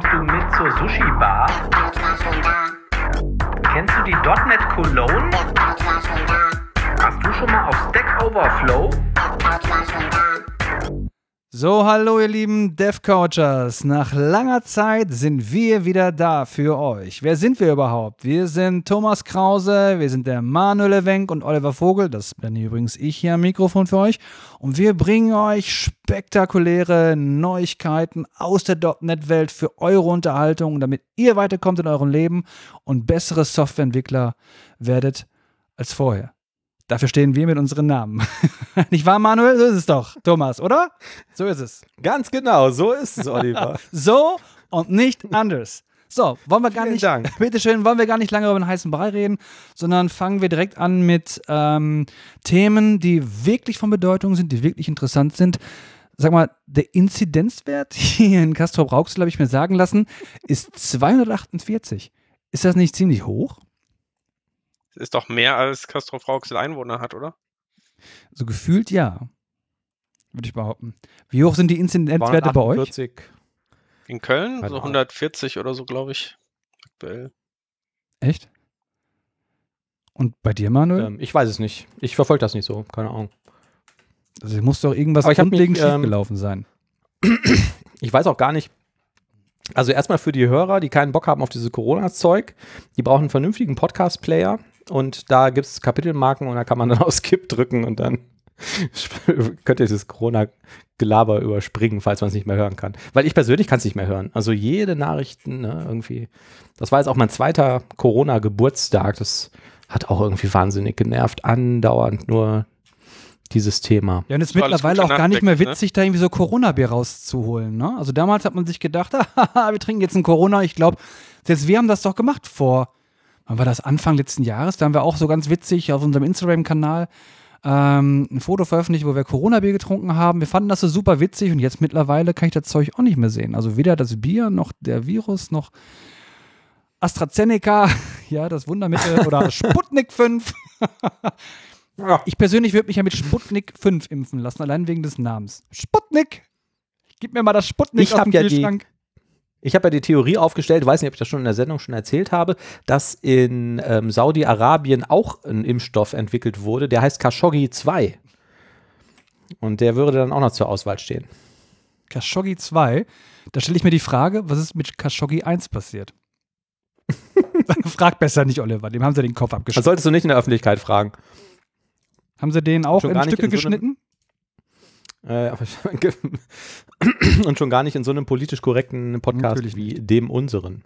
Kommst du mit zur Sushi-Bar? Kennst du die .NET Cologne? Hast du schon mal auf Stack Overflow? So, hallo ihr lieben DevCoachers. Nach langer Zeit sind wir wieder da für euch. Wer sind wir überhaupt? Wir sind Thomas Krause, wir sind der Manuel Wenk und Oliver Vogel. Das bin übrigens ich hier am Mikrofon für euch. Und wir bringen euch spektakuläre Neuigkeiten aus der .NET-Welt für eure Unterhaltung, damit ihr weiterkommt in eurem Leben und bessere Softwareentwickler werdet als vorher. Dafür stehen wir mit unseren Namen. Nicht wahr, Manuel? So ist es doch, Thomas, oder? So ist es. Ganz genau, so ist es, Oliver. so und nicht anders. So, wollen wir gar Vielen nicht, Dank. bitteschön, wollen wir gar nicht lange über den heißen Brei reden, sondern fangen wir direkt an mit ähm, Themen, die wirklich von Bedeutung sind, die wirklich interessant sind. Sag mal, der Inzidenzwert hier in Castrop Rauxel, habe ich mir sagen lassen, ist 248. Ist das nicht ziemlich hoch? Das ist doch mehr als Castrop Rauxel Einwohner hat, oder? So gefühlt ja. Würde ich behaupten. Wie hoch sind die Inzidenzwerte bei euch? 48. In Köln? Keine so Ahnung. 140 oder so, glaube ich. Aktuell. Echt? Und bei dir, Manuel? Ähm, ich weiß es nicht. Ich verfolge das nicht so, keine Ahnung. Also hier muss doch irgendwas Aber ich hab mich, grundlegend ähm, schiefgelaufen sein. Ich weiß auch gar nicht. Also erstmal für die Hörer, die keinen Bock haben auf dieses Corona-Zeug, die brauchen einen vernünftigen Podcast-Player und da gibt es Kapitelmarken und da kann man dann auf Skip drücken und dann könnt ihr dieses Corona-Gelaber überspringen, falls man es nicht mehr hören kann. Weil ich persönlich kann es nicht mehr hören. Also jede Nachrichten, ne, irgendwie. Das war jetzt auch mein zweiter Corona-Geburtstag. Das hat auch irgendwie wahnsinnig genervt. Andauernd nur dieses Thema. Ja, und es ist mittlerweile auch gar nicht mehr ne? witzig, da irgendwie so Corona-Bier rauszuholen. Ne? Also damals hat man sich gedacht, wir trinken jetzt ein Corona. Ich glaube, selbst wir haben das doch gemacht vor, wann war das, Anfang letzten Jahres? Da haben wir auch so ganz witzig auf unserem Instagram-Kanal ähm, ein Foto veröffentlicht, wo wir Corona-Bier getrunken haben. Wir fanden das so super witzig und jetzt mittlerweile kann ich das Zeug auch nicht mehr sehen. Also weder das Bier, noch der Virus, noch AstraZeneca, ja, das Wundermittel oder Sputnik 5. Ich persönlich würde mich ja mit Sputnik 5 impfen lassen, allein wegen des Namens. Sputnik! Gib mir mal das Sputnik Ich aus dem ja die- Kühlschrank. Ich habe ja die Theorie aufgestellt, weiß nicht, ob ich das schon in der Sendung schon erzählt habe, dass in ähm, Saudi-Arabien auch ein Impfstoff entwickelt wurde, der heißt Khashoggi 2. Und der würde dann auch noch zur Auswahl stehen. Khashoggi 2. Da stelle ich mir die Frage, was ist mit Khashoggi 1 passiert? Frag besser nicht, Oliver. Dem haben sie den Kopf Das abgeschnitten. solltest du nicht in der Öffentlichkeit fragen. haben sie den auch schon in Stücke so geschnitten? Äh, und schon gar nicht in so einem politisch korrekten Podcast Natürlich wie dem unseren.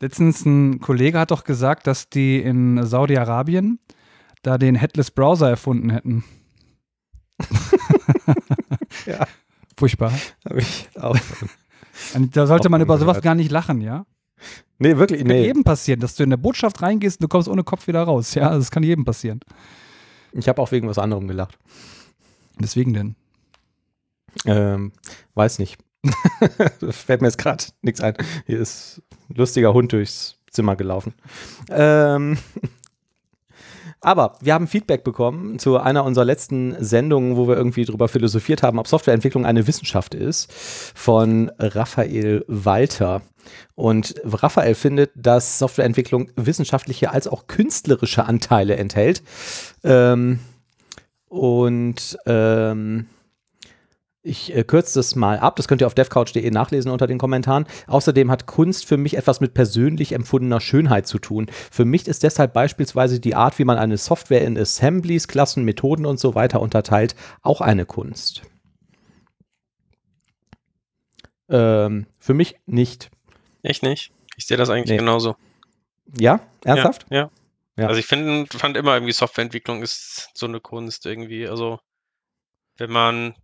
Letztens ein Kollege hat doch gesagt, dass die in Saudi-Arabien da den Headless Browser erfunden hätten. Ja. Furchtbar. Hab ich auch. Da sollte Auch man über sowas gehört. gar nicht lachen, ja? Nee, wirklich, Kann nee. jedem passieren, dass du in der Botschaft reingehst und du kommst ohne Kopf wieder raus. Ja, das kann jedem passieren. Ich habe auch wegen was anderem gelacht. Deswegen denn. Ähm, weiß nicht. Fällt mir jetzt gerade nichts ein. Hier ist ein lustiger Hund durchs Zimmer gelaufen. Ähm, aber wir haben Feedback bekommen zu einer unserer letzten Sendungen, wo wir irgendwie drüber philosophiert haben, ob Softwareentwicklung eine Wissenschaft ist, von Raphael Walter. Und Raphael findet, dass Softwareentwicklung wissenschaftliche als auch künstlerische Anteile enthält. Ähm, und ähm, ich äh, kürze das mal ab. Das könnt ihr auf devcouch.de nachlesen unter den Kommentaren. Außerdem hat Kunst für mich etwas mit persönlich empfundener Schönheit zu tun. Für mich ist deshalb beispielsweise die Art, wie man eine Software in Assemblies, Klassen, Methoden und so weiter unterteilt, auch eine Kunst. Ähm, für mich nicht. Ich nicht. Ich sehe das eigentlich Nee. genauso. Ja? Ernsthaft? Ja, ja. Ja. Also ich find, fand immer irgendwie Softwareentwicklung ist so eine Kunst irgendwie. Also wenn man,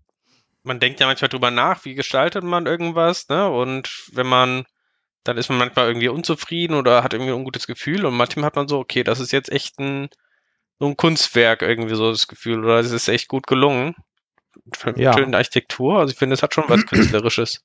man denkt ja manchmal drüber nach, wie gestaltet man irgendwas, ne? Und wenn man, dann ist man manchmal irgendwie unzufrieden oder hat irgendwie ein ungutes Gefühl und manchmal hat man so, okay, das ist jetzt echt ein, so ein Kunstwerk irgendwie so das Gefühl oder es ist echt gut gelungen. Ja. Schöne Architektur. Also ich finde, es hat schon was Künstlerisches.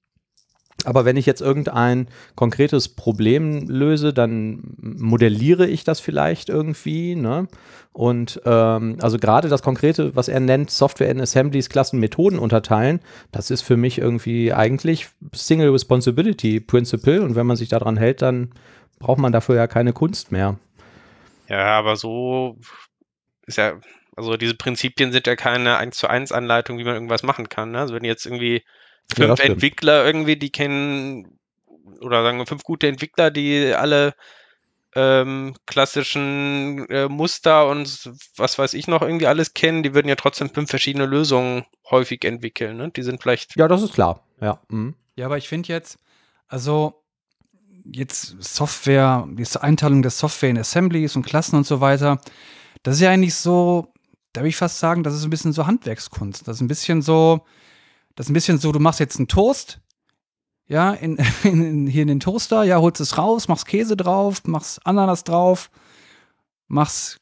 Aber wenn ich jetzt irgendein konkretes Problem löse, dann modelliere ich das vielleicht irgendwie. Ne? Und ähm, also gerade das Konkrete, was er nennt, Software in Assemblies, Klassen, Methoden unterteilen, das ist für mich irgendwie eigentlich Single Responsibility Principle. Und wenn man sich daran hält, dann braucht man dafür ja keine Kunst mehr. Ja, aber so ist ja, also diese Prinzipien sind ja keine 1 zu 1 Anleitung, wie man irgendwas machen kann. Ne? Also wenn jetzt irgendwie fünf Ja, stimmt. Entwickler irgendwie, die kennen, oder sagen wir fünf gute Entwickler, die alle ähm, klassischen äh, Muster und was weiß ich noch irgendwie alles kennen, die würden ja trotzdem fünf verschiedene Lösungen häufig entwickeln. Ne? Die sind vielleicht Ja, das ist klar. Ja. Mhm. Ja, aber ich finde jetzt, also jetzt Software, diese Einteilung der Software in Assemblies und Klassen und so weiter, das ist ja eigentlich so, da würde ich fast sagen, das ist ein bisschen so Handwerkskunst. Das ist ein bisschen so, das ist ein bisschen so, du machst jetzt einen Toast, ja, in, in, hier in den Toaster, ja, holst es raus, machst Käse drauf, machst Ananas drauf, machst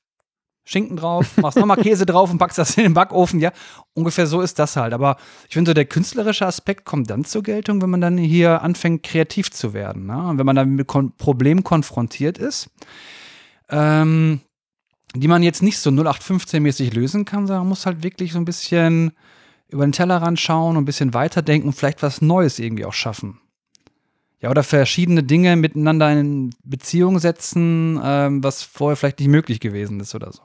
Schinken drauf, machst nochmal Käse drauf und packst das in den Backofen, ja. Ungefähr so ist das halt. Aber ich finde, so der künstlerische Aspekt kommt dann zur Geltung, wenn man dann hier anfängt, kreativ zu werden. Ne? Und wenn man dann mit Kon Problemen konfrontiert ist, ähm, die man jetzt nicht so 0815-mäßig lösen kann, sondern man muss halt wirklich so ein bisschen über den Tellerrand schauen und ein bisschen weiterdenken und vielleicht was Neues irgendwie auch schaffen. Ja, oder verschiedene Dinge miteinander in Beziehung setzen, ähm, was vorher vielleicht nicht möglich gewesen ist oder so.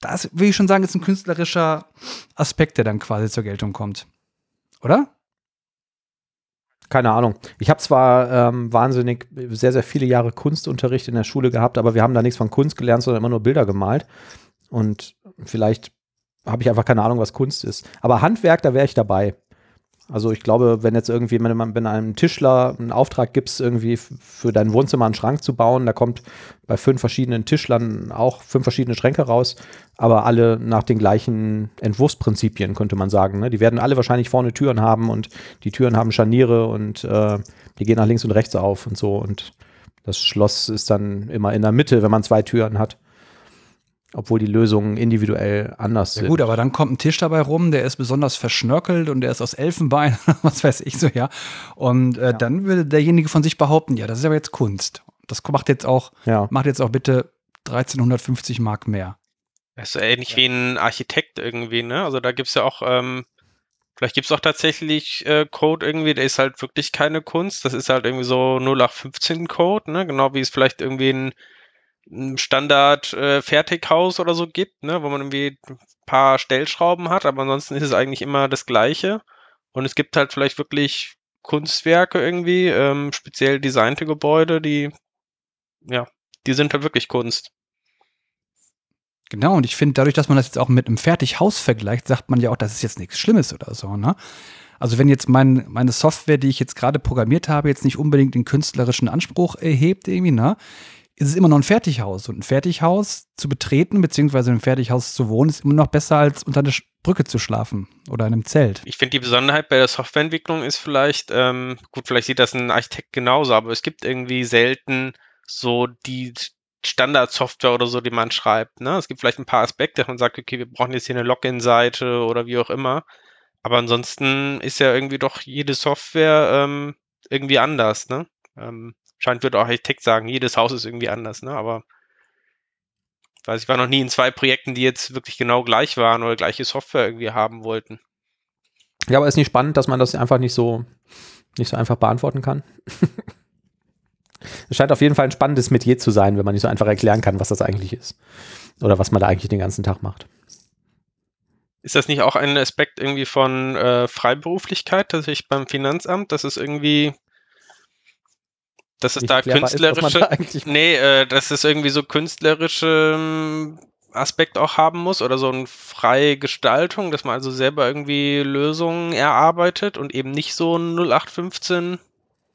Das will ich schon sagen, ist ein künstlerischer Aspekt, der dann quasi zur Geltung kommt. Oder? Keine Ahnung. Ich habe zwar ähm, wahnsinnig sehr, sehr viele Jahre Kunstunterricht in der Schule gehabt, aber wir haben da nichts von Kunst gelernt, sondern immer nur Bilder gemalt. Und vielleicht habe ich einfach keine Ahnung, was Kunst ist. Aber Handwerk, da wäre ich dabei. Also ich glaube, wenn jetzt irgendwie, wenn man wenn einem Tischler einen Auftrag gibst, irgendwie für dein Wohnzimmer einen Schrank zu bauen, da kommt bei fünf verschiedenen Tischlern auch fünf verschiedene Schränke raus, aber alle nach den gleichen Entwurfsprinzipien, könnte man sagen. Ne? Die werden alle wahrscheinlich vorne Türen haben und die Türen haben Scharniere und äh, die gehen nach links und rechts auf und so. Und das Schloss ist dann immer in der Mitte, wenn man zwei Türen hat. Obwohl die Lösungen individuell anders Ja sind. gut, aber dann kommt ein Tisch dabei rum, der ist besonders verschnörkelt und der ist aus Elfenbein, was weiß ich so, ja. Und äh, dann würde derjenige von sich behaupten, ja, das ist aber jetzt Kunst. Das macht jetzt auch, Ja. macht jetzt auch bitte 1350 Mark mehr. Das ist so ähnlich wie ein Architekt irgendwie, ne? Also da gibt's ja auch, ähm, vielleicht gibt's auch tatsächlich äh, Code irgendwie, der ist halt wirklich keine Kunst. Das ist halt irgendwie so 0815 Code, ne? Genau wie es vielleicht irgendwie ein, ein Standard äh, oder so gibt, ne? Wo man irgendwie ein paar Stellschrauben hat, aber ansonsten ist es eigentlich immer das Gleiche. Und es gibt halt vielleicht wirklich Kunstwerke irgendwie, ähm, speziell designte Gebäude, die, ja, die sind halt wirklich Kunst. Genau, und ich finde, dadurch, dass man das jetzt auch mit einem Fertighaus vergleicht, sagt man ja auch, das ist jetzt nichts Schlimmes oder so, ne? Also wenn jetzt mein, meine Software, die ich jetzt gerade programmiert habe, jetzt nicht unbedingt den künstlerischen Anspruch erhebt, irgendwie, ne? Ist es immer noch ein Fertighaus. Und ein Fertighaus zu betreten, beziehungsweise im Fertighaus zu wohnen, ist immer noch besser, als unter einer Brücke zu schlafen oder in einem Zelt. Ich finde, die Besonderheit bei der Softwareentwicklung ist vielleicht, ähm, gut, vielleicht sieht das ein Architekt genauso, aber es gibt irgendwie selten so die Standardsoftware oder so, die man schreibt. Ne? Es gibt vielleicht ein paar Aspekte, man sagt, okay, wir brauchen jetzt hier eine Login-Seite oder wie auch immer. Aber ansonsten ist ja irgendwie doch jede Software ähm, irgendwie anders. Ne? Ähm, scheint wird auch Architekt sagen, jedes Haus ist irgendwie anders. Ne? Aber ich weiß, ich war noch nie in zwei Projekten, die jetzt wirklich genau gleich waren oder gleiche Software irgendwie haben wollten. Ja, aber ist nicht spannend, dass man das einfach nicht so, nicht so einfach beantworten kann. Es scheint auf jeden Fall ein spannendes Metier zu sein, wenn man nicht so einfach erklären kann, was das eigentlich ist. Oder was man da eigentlich den ganzen Tag macht. Ist das nicht auch ein Aspekt irgendwie von äh, Freiberuflichkeit, tatsächlich beim Finanzamt, dass es irgendwie, dass es da erklärbar ist, künstlerische, da eigentlich nee, äh, dass es irgendwie so künstlerische ähm, Aspekt auch haben muss oder so eine freie Gestaltung, dass man also selber irgendwie Lösungen erarbeitet und eben nicht so ein 0815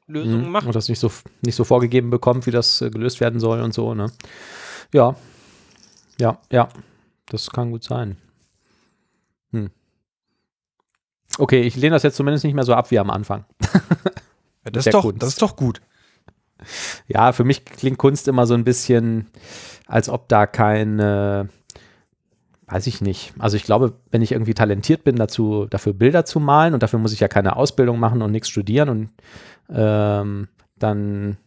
Lösungen Mhm. macht. Und das nicht so, nicht so vorgegeben bekommt, wie das äh, gelöst werden soll und so, ne? Ja. Ja, ja. Das kann gut sein. Hm. Okay, ich lehne das jetzt zumindest nicht mehr so ab wie am Anfang. Ja, das, ist doch, Kunst. das ist doch gut. Ja, für mich klingt Kunst immer so ein bisschen, als ob da keine, weiß ich nicht. Also ich glaube, wenn ich irgendwie talentiert bin, dazu, dafür Bilder zu malen und dafür muss ich ja keine Ausbildung machen und nichts studieren und ähm, dann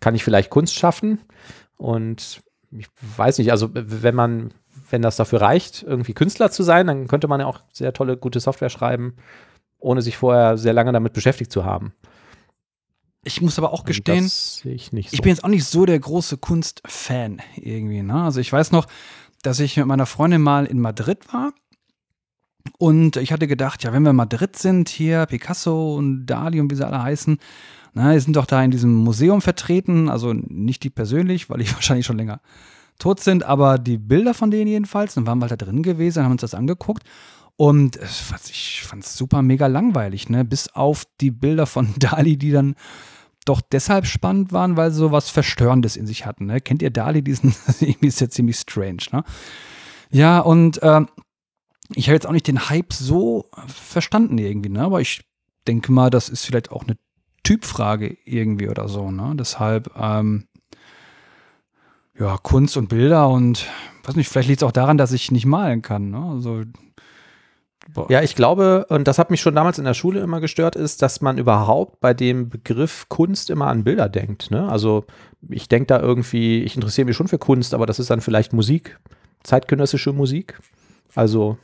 kann ich vielleicht Kunst schaffen und ich weiß nicht, also wenn man, wenn das dafür reicht, irgendwie Künstler zu sein, dann könnte man ja auch sehr tolle, gute Software schreiben, ohne sich vorher sehr lange damit beschäftigt zu haben. Ich muss aber auch gestehen, ich, so. ich bin jetzt auch nicht so der große Kunstfan irgendwie. Ne? Also ich weiß noch, dass ich mit meiner Freundin mal in Madrid war. Und ich hatte gedacht, ja, wenn wir in Madrid sind, hier Picasso und Dali und wie sie alle heißen, na, die sind doch da in diesem Museum vertreten, also nicht die persönlich, weil die wahrscheinlich schon länger tot sind, aber die Bilder von denen jedenfalls, dann waren wir halt da drin gewesen, haben uns das angeguckt und ich fand es super mega langweilig, ne? Bis auf die Bilder von Dali, die dann doch deshalb spannend waren, weil sie so was Verstörendes in sich hatten. Ne? Kennt ihr Dali? Diesen, irgendwie ist ja ziemlich strange, ne? Ja, und äh, ich habe jetzt auch nicht den Hype so verstanden irgendwie, ne? Aber ich denke mal, das ist vielleicht auch eine Typfrage irgendwie oder so, ne? Deshalb, ähm, ja, Kunst und Bilder und weiß nicht, vielleicht liegt es auch daran, dass ich nicht malen kann, ne? Also Boah. Ja, ich glaube, und das hat mich schon damals in der Schule immer gestört, ist, dass man überhaupt bei dem Begriff Kunst immer an Bilder denkt. Ne? Also ich denke da irgendwie, ich interessiere mich schon für Kunst, aber das ist dann vielleicht Musik, zeitgenössische Musik. Also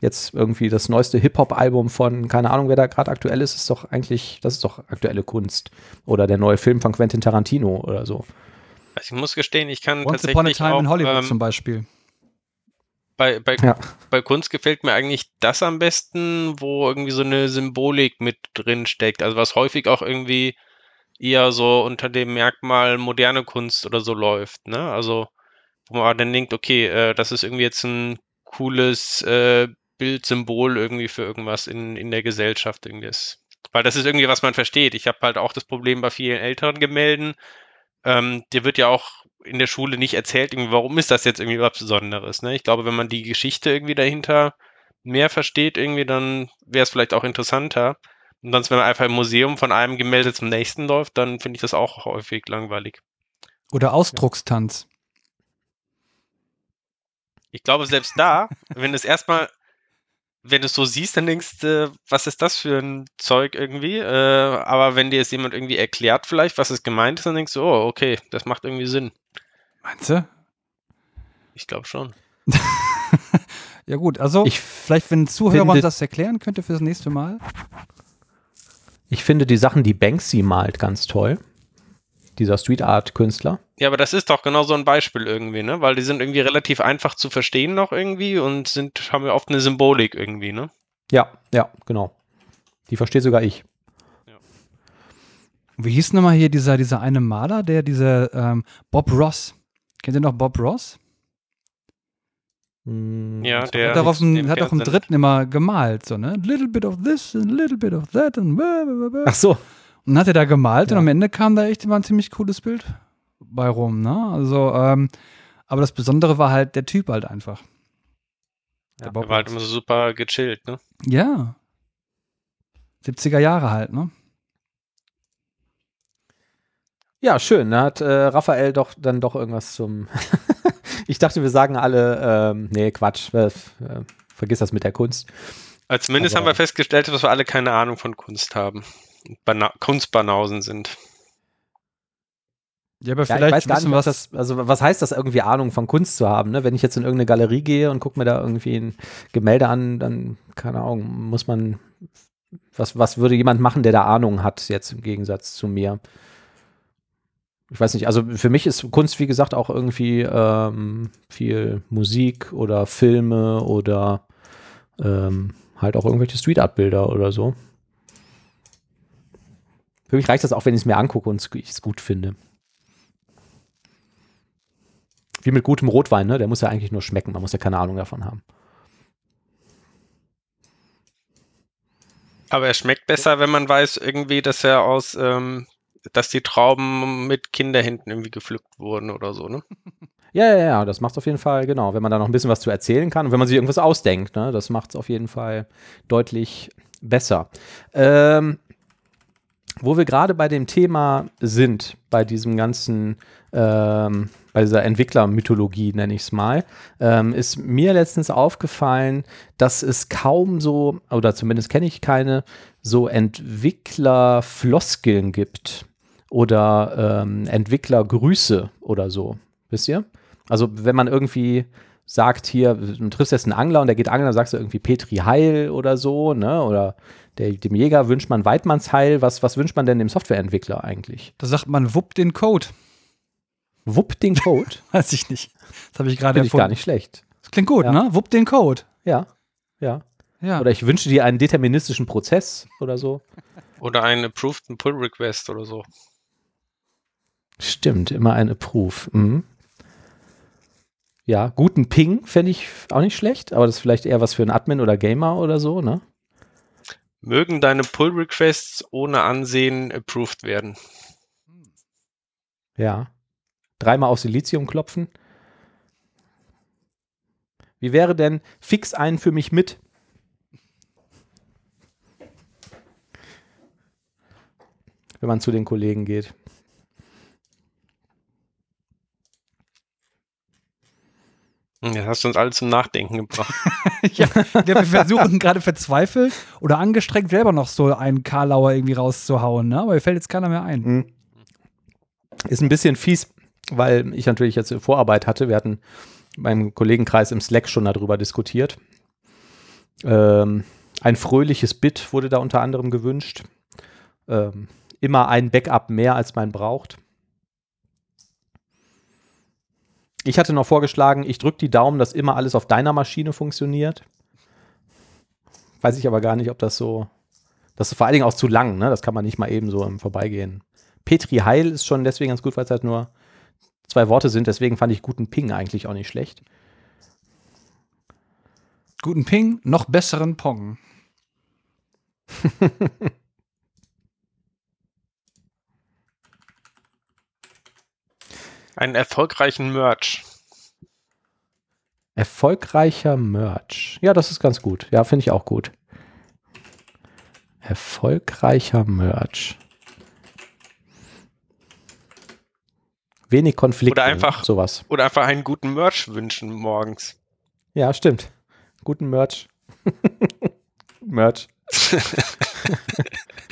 jetzt irgendwie das neueste Hip-Hop-Album von, keine Ahnung, wer da gerade aktuell ist, ist doch eigentlich, das ist doch aktuelle Kunst. Oder der neue Film von Quentin Tarantino oder so. Also ich muss gestehen, ich kann Once tatsächlich Upon a Time auch, in Hollywood ähm, zum Beispiel. Bei, bei, Ja. bei Kunst gefällt mir eigentlich das am besten, wo irgendwie so eine Symbolik mit drin steckt. Also was häufig auch irgendwie eher so unter dem Merkmal moderne Kunst oder so läuft. Ne? Also wo man dann denkt, okay, äh, das ist irgendwie jetzt ein cooles äh, Bildsymbol irgendwie für irgendwas in, in der Gesellschaft. Irgendwie ist. Weil das ist irgendwie, was man versteht. Ich habe halt auch das Problem bei vielen älteren Gemälden. Ähm, dir wird ja auch in der Schule nicht erzählt, irgendwie, warum ist das jetzt irgendwie was Besonderes. Ne? Ich glaube, wenn man die Geschichte irgendwie dahinter mehr versteht, irgendwie, dann wäre es vielleicht auch interessanter. Und sonst, wenn man einfach im Museum von einem Gemälde zum nächsten läuft, dann finde ich das auch häufig langweilig. Oder Ausdruckstanz. Ich glaube, selbst da, wenn es erstmal, wenn du es so siehst, dann denkst du, was ist das für ein Zeug irgendwie? Äh, aber wenn dir es jemand irgendwie erklärt, vielleicht, was es gemeint ist, dann denkst du, oh, okay, das macht irgendwie Sinn. Meinst du? Ich glaube schon. Ja gut, also Ich vielleicht, wenn ein Zuhörer finde- uns das erklären könnte fürs nächste Mal. Ich finde die Sachen, die Banksy malt, ganz toll. Dieser Street Art Künstler. Ja, aber das ist doch genau so ein Beispiel irgendwie, ne? Weil die sind irgendwie relativ einfach zu verstehen noch irgendwie und sind, haben ja oft eine Symbolik irgendwie, ne? Ja, ja, genau. Die verstehe sogar ich. Wie hieß nochmal hier dieser, dieser eine Maler, der diese ähm, Bob Ross. Kennt ihr noch Bob Ross? Hm, Ja, der- hat, auf nichts dem, dem hat dem Fernsehen. dritten immer gemalt, so, ne? Little bit of this and little bit of that and blah, blah, blah, blah. Ach so. Und dann hat er da gemalt Ja. und am Ende kam da echt immer ein ziemlich cooles Bild bei rum, ne? Also, ähm, aber das Besondere war halt der Typ halt einfach. Ja, Der Bob Der war halt immer so super gechillt, ne? Ja. 70er Jahre halt, ne? Ja, schön. Da hat äh, Raphael doch dann doch irgendwas zum. ich dachte, wir sagen alle, ähm, nee, Quatsch, äh, äh, vergiss das mit der Kunst. Also zumindest Aber- haben wir festgestellt, dass wir alle keine Ahnung von Kunst haben. Bana Kunstbanausen sind. Ja, aber Ja, vielleicht ich weiß gar wissen nicht, was was das, also was heißt das irgendwie Ahnung von Kunst zu haben, ne? Wenn ich jetzt in irgendeine Galerie gehe und gucke mir da irgendwie ein Gemälde an, dann, keine Ahnung, muss man, was, was würde jemand machen, der da Ahnung hat, jetzt im Gegensatz zu mir? Ich weiß nicht, also für mich ist Kunst, wie gesagt, auch irgendwie ähm, viel Musik oder Filme oder ähm, halt auch irgendwelche Street Art Bilder oder so. Für mich reicht das auch, wenn ich es mir angucke und ich es gut finde. Wie mit gutem Rotwein, ne? Der muss ja eigentlich nur schmecken, man muss ja keine Ahnung davon haben. Aber er schmeckt besser, wenn man weiß irgendwie, dass er aus, ähm, dass die Trauben mit Kinderhänden irgendwie gepflückt wurden oder so, ne? Ja, ja, ja, das macht auf jeden Fall, genau, wenn man da noch ein bisschen was zu erzählen kann und wenn man sich irgendwas ausdenkt, ne? Das macht es auf jeden Fall deutlich besser. Ähm, wo wir gerade bei dem Thema sind, bei diesem ganzen, ähm, bei dieser Entwicklermythologie, nenne ich es mal, ähm, ist mir letztens aufgefallen, dass es kaum so, oder zumindest kenne ich keine, so Entwicklerfloskeln gibt oder ähm, Entwicklergrüße oder so. Wisst ihr? Also wenn man irgendwie sagt hier, du triffst jetzt einen Angler und der geht angeln, dann sagst du irgendwie Petri Heil oder so, ne? Oder der, dem Jäger wünscht man Weidmanns Heil. Was, was wünscht man denn dem Softwareentwickler eigentlich? Da sagt man, wupp den Code. Wupp den Code? Weiß ich nicht. Das habe ich gerade Finde ich gar nicht schlecht. Das klingt gut, Ja. ne? Wupp den Code. Ja, ja. Ja. Oder ich wünsche dir einen deterministischen Prozess oder so. Oder einen Approved Pull Request oder so. Stimmt, immer ein Approve. Mhm. Ja, guten Ping fände ich auch nicht schlecht, aber das ist vielleicht eher was für einen Admin oder Gamer oder so, ne? Mögen deine Pull Requests ohne Ansehen approved werden. Ja. Dreimal auf Silizium klopfen. Wie wäre denn fix einen für mich mit? Wenn man zu den Kollegen geht. Hm, Jetzt hast du uns alle zum Nachdenken gebracht. ja, wir versuchen gerade verzweifelt oder angestrengt selber noch so einen Karlauer irgendwie rauszuhauen, ne? Aber mir fällt jetzt keiner mehr ein. Mhm. Ist ein bisschen fies, weil ich natürlich jetzt Vorarbeit hatte. Wir hatten beim Kollegenkreis im Slack schon darüber diskutiert. Ähm, ein fröhliches Bit wurde da unter anderem gewünscht. Ähm, immer ein Backup mehr, als man braucht. Ich hatte noch vorgeschlagen, ich drücke die Daumen, dass immer alles auf deiner Maschine funktioniert. Weiß ich aber gar nicht, ob das so. Das ist vor allen Dingen auch zu lang, ne? Das kann man nicht mal eben so im Vorbeigehen. Petri Heil ist schon deswegen ganz gut, weil es halt nur zwei Worte sind. Deswegen fand ich guten Ping eigentlich auch nicht schlecht. Guten Ping, noch besseren Pong. Einen erfolgreichen Merch. Erfolgreicher Merch. Ja, das ist ganz gut. Ja, finde ich auch gut. Erfolgreicher Merch. Wenig Konflikte. Oder einfach- sowas. Oder einfach einen guten Merch wünschen morgens. Ja, stimmt. Guten Merch. Merch.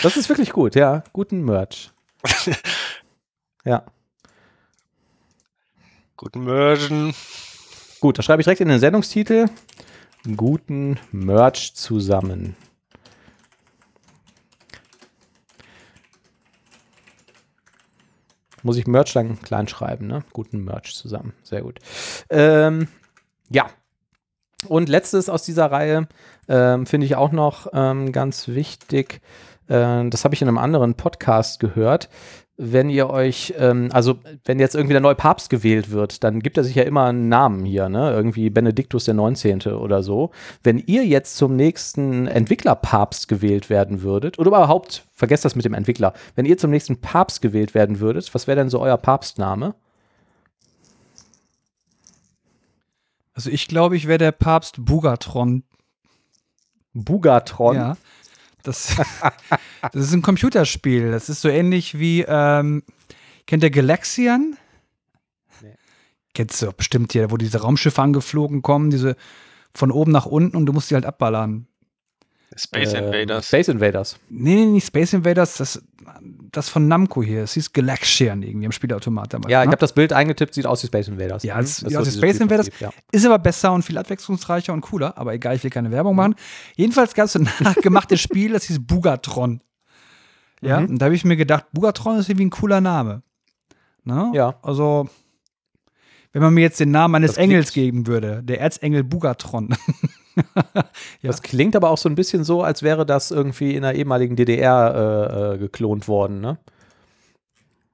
Das ist wirklich gut, ja. Guten Merch. Ja. Guten Merchen. Gut, da schreibe ich direkt in den Sendungstitel. Guten Merch zusammen. Muss ich Merch dann klein schreiben, ne? Guten Merch zusammen. Sehr gut. Ähm, ja. Und letztes aus dieser Reihe ähm, finde ich auch noch ähm, ganz wichtig. Äh, das habe ich in einem anderen Podcast gehört wenn ihr euch, ähm, also wenn jetzt irgendwie der neue Papst gewählt wird, dann gibt er sich ja immer einen Namen hier, ne? Irgendwie Benediktus der 19. oder so. Wenn ihr jetzt zum nächsten Entwicklerpapst gewählt werden würdet, oder überhaupt, vergesst das mit dem Entwickler, wenn ihr zum nächsten Papst gewählt werden würdet, was wäre denn so euer Papstname? Also ich glaube, ich wäre der Papst Bugatron. Bugatron? Ja. Das, das ist ein Computerspiel. Das ist so ähnlich wie, ähm, kennt ihr Galaxian? Nee. Kennst du bestimmt hier, wo diese Raumschiffe angeflogen kommen, diese von oben nach unten und du musst die halt abballern. Space Ähm, Invaders. Space Invaders. Nee, nee, nicht Space Invaders, das, das von Namco hier. Es hieß Galaxian irgendwie im Spielautomat damals. Ja, ich ne? habe das Bild eingetippt, sieht aus wie Space Invaders. Ja, Mhm. es- es ist dieses Space Invaders. Ja. Ist aber besser und viel abwechslungsreicher und cooler, aber egal, ich will keine Werbung machen. Jedenfalls gab es ein nachgemachtes Spiel, das hieß Bugatron. Ja, Mhm. und da habe ich mir gedacht, Bugatron ist irgendwie ein cooler Name. Ne? Ja. Also, wenn man mir jetzt den Namen eines Engels geben würde, der Erzengel Bugatron. Ja. Das klingt aber auch so ein bisschen so, als wäre das irgendwie in der ehemaligen DDR äh, äh, geklont worden, ne?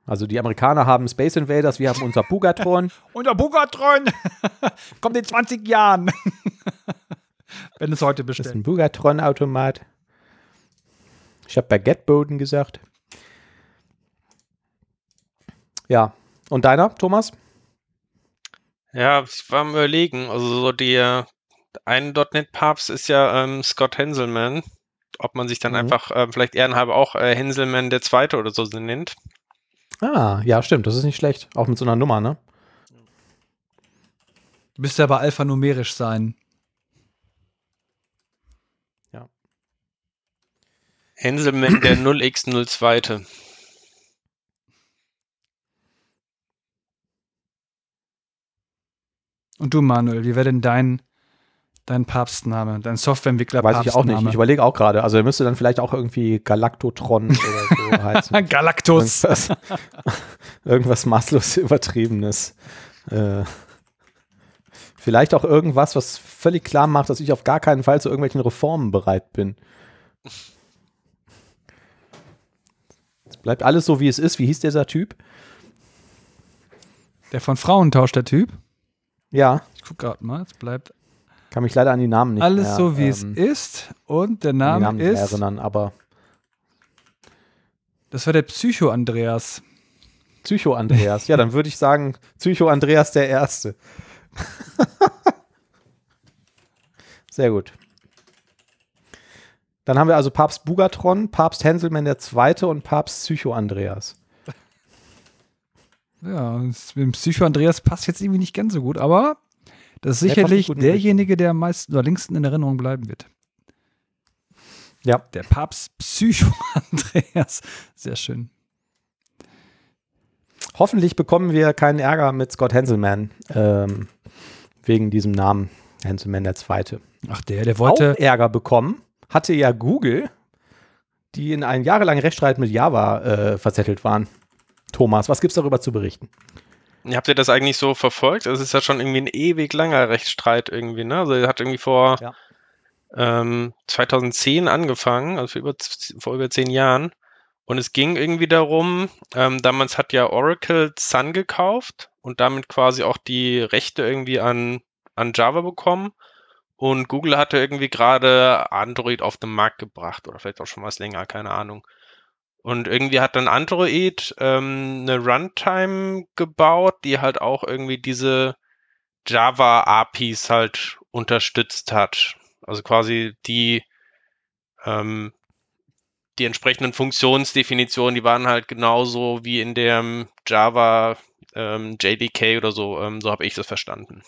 Also die Amerikaner haben Space Invaders, wir haben unser Bugatron. Und der Bugatron kommt in 20 Jahren. wenn es heute Das ist bestellt. ein Bugatron-Automat. Ich habe Baguette-Boden gesagt. Ja. Und deiner, Thomas? Ja, ich war am überlegen. Also so der ein .NET-Papst ist ja ähm, Scott Henselman. Ob man sich dann Mhm. einfach ähm, vielleicht ehrenhalber auch äh, Henselman der Zweite oder so nennt. Ah, ja, stimmt. Das ist nicht schlecht. Auch mit so einer Nummer, ne? Müsste aber alphanumerisch sein. Ja. Hänselmann der 0x02. Und du, Manuel, wie wäre denn dein, dein Papstname, dein Softwareentwickler Weiß ich auch nicht. Ich überlege auch gerade. Also er müsste dann vielleicht auch irgendwie Galaktotron oder so heißen. Galactus. Irgendwas, irgendwas maßlos Übertriebenes. Äh, vielleicht auch irgendwas, was völlig klar macht, dass ich auf gar keinen Fall zu irgendwelchen Reformen bereit bin. Es bleibt alles so, wie es ist. Wie hieß dieser Typ? Der von Frauentausch, der Typ. Ja. Ich guck gerade mal, es bleibt kann mich leider an die Namen nicht alles mehr, so, wie ähm, es ist. Und der Name ist, erinnern, aber das war der Psycho-Andreas. Psycho-Andreas. ja, dann würde ich sagen, Psycho-Andreas der Erste. Sehr gut. Dann haben wir also Papst Bugatron, Papst Hänselmann der Zweite und Papst Psycho-Andreas. Ja, mit dem Psycho-Andreas passt jetzt irgendwie nicht ganz so gut, aber das ist sicherlich derjenige, der am meisten oder längsten in Erinnerung bleiben wird. Ja. Der Papst Psycho-Andreas. Sehr schön. Hoffentlich bekommen wir keinen Ärger mit Scott Hänselmann ähm, wegen diesem Namen Hänselmann der Zweite. Ach, der, der wollte. Auch Ärger bekommen hatte ja Google, die in einen jahrelangen Rechtsstreit mit Java äh, verzettelt waren. Thomas, was gibt's darüber zu berichten? Habt ihr das eigentlich so verfolgt? Es ist ja schon irgendwie ein ewig langer Rechtsstreit irgendwie, ne? Also er hat irgendwie vor Ja. ähm, 2010 angefangen, also vor über, vor über zehn Jahren. Und es ging irgendwie darum, ähm, damals hat ja Oracle Sun gekauft und damit quasi auch die Rechte irgendwie an, an Java bekommen. Und Google hatte irgendwie gerade Android auf den Markt gebracht oder vielleicht auch schon was länger, keine Ahnung. Und irgendwie hat dann Android ähm, eine Runtime gebaut, die halt auch irgendwie diese Java APIs halt unterstützt hat. Also quasi die, ähm, die entsprechenden Funktionsdefinitionen, die waren halt genauso wie in dem Java ähm, JDK oder so. Ähm, so habe ich das verstanden.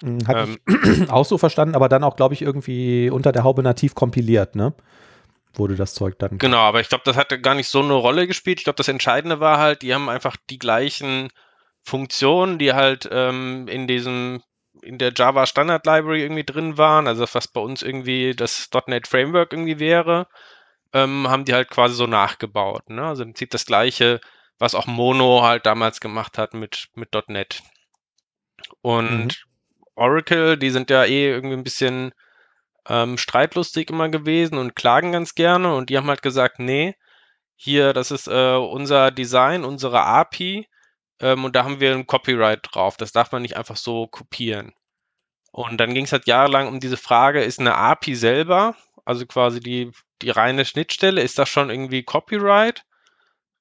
Hm, Ähm, ich auch so verstanden, aber dann auch, glaube ich, irgendwie unter der Haube nativ kompiliert, ne? Wurde das Zeug dann. Genau, aber ich glaube, das hatte gar nicht so eine Rolle gespielt. Ich glaube, das Entscheidende war halt, die haben einfach die gleichen Funktionen, die halt ähm, in diesem in der Java Standard Library irgendwie drin waren, also was bei uns irgendwie das .NET Framework irgendwie wäre, ähm, haben die halt quasi so nachgebaut. Ne? Also im Prinzip das gleiche, was auch Mono halt damals gemacht hat mit, mit .NET. Und Oracle, die sind ja eh irgendwie ein bisschen ähm, streitlustig immer gewesen und klagen ganz gerne und die haben halt gesagt, nee, hier, das ist äh, unser Design, unsere API ähm, und da haben wir ein Copyright drauf. Das darf man nicht einfach so kopieren. Und dann ging es halt jahrelang um diese Frage, ist eine API selber, also quasi die, die reine Schnittstelle, ist das schon irgendwie Copyright?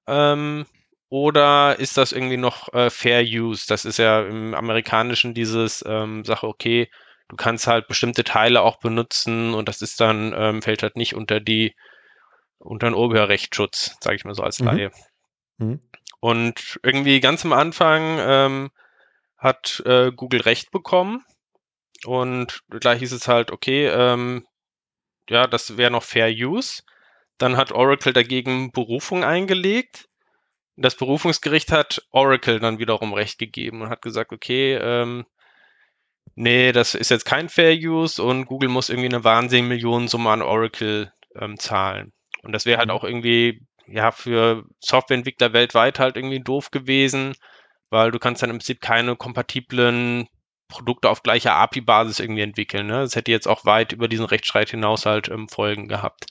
Ähm, oder ist das irgendwie noch äh, Fair Use? Das ist ja im Amerikanischen dieses ähm, Sache, okay, du kannst halt bestimmte Teile auch benutzen und das ist dann, ähm, fällt halt nicht unter die, unter den Urheberrechtsschutz, sage ich mal so als Mhm. Laie. Mhm. Und irgendwie ganz am Anfang ähm, hat äh, Google Recht bekommen und gleich hieß es halt, okay, ähm, ja, das wäre noch Fair Use. Dann hat Oracle dagegen Berufung eingelegt. Das Berufungsgericht hat Oracle dann wiederum Recht gegeben und hat gesagt, okay, ähm, nee, das ist jetzt kein Fair Use und Google muss irgendwie eine wahnsinnige Millionensumme an Oracle ähm, zahlen. Und das wäre halt Mhm. auch irgendwie, ja, für Softwareentwickler weltweit halt irgendwie doof gewesen, weil du kannst dann im Prinzip keine kompatiblen Produkte auf gleicher API-Basis irgendwie entwickeln. Ne? Das hätte jetzt auch weit über diesen Rechtsstreit hinaus halt ähm, Folgen gehabt.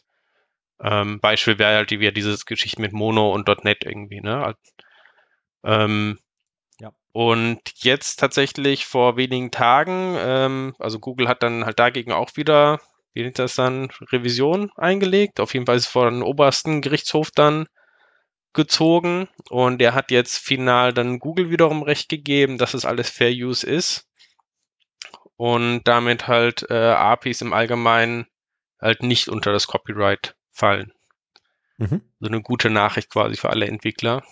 Ähm, Beispiel wäre halt wieder diese Geschichte mit Mono und .NET irgendwie. Ne? Ähm. Und jetzt tatsächlich vor wenigen Tagen, ähm, also Google hat dann halt dagegen auch wieder, wie nennt das dann, Revision eingelegt. Auf jeden Fall ist es vor den obersten Gerichtshof dann gezogen und der hat jetzt final dann Google wiederum recht gegeben, dass es alles Fair Use ist und damit halt äh, APIs im Allgemeinen halt nicht unter das Copyright fallen. Mhm. So eine gute Nachricht quasi für alle Entwickler.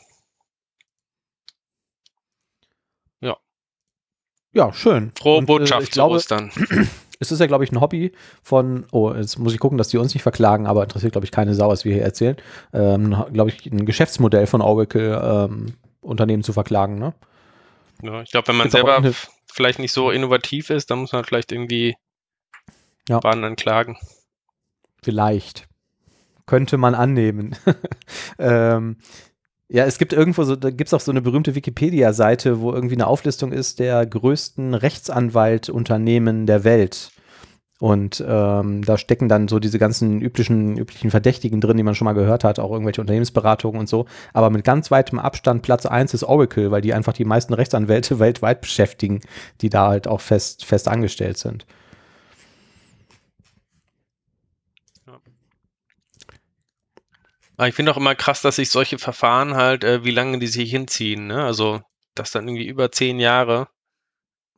Ja, schön. Frohe Und, äh, Botschaft ich zu glaube, Ostern. Es ist ja, glaube ich, ein Hobby von, oh, jetzt muss ich gucken, dass die uns nicht verklagen, aber interessiert, glaube ich, keine Sau, was wir hier erzählen. Ähm, glaube ich, ein Geschäftsmodell von Oracle, ähm, Unternehmen zu verklagen, ne? Ja, ich glaube, wenn man selber vielleicht nicht so innovativ ist, dann muss man vielleicht irgendwie Ja. bei anderen klagen. Vielleicht. Könnte man annehmen. ähm, ja, es gibt irgendwo so, da gibt es auch so eine berühmte Wikipedia-Seite, wo irgendwie eine Auflistung ist der größten Rechtsanwaltunternehmen der Welt. Und ähm, da stecken dann so diese ganzen üblichen, üblichen Verdächtigen drin, die man schon mal gehört hat, auch irgendwelche Unternehmensberatungen und so. Aber mit ganz weitem Abstand Platz 1 ist Oracle, weil die einfach die meisten Rechtsanwälte weltweit beschäftigen, die da halt auch fest, fest angestellt sind. Aber ich finde auch immer krass, dass sich solche Verfahren halt, äh, wie lange die sich hinziehen, ne? Also, dass dann irgendwie über zehn Jahre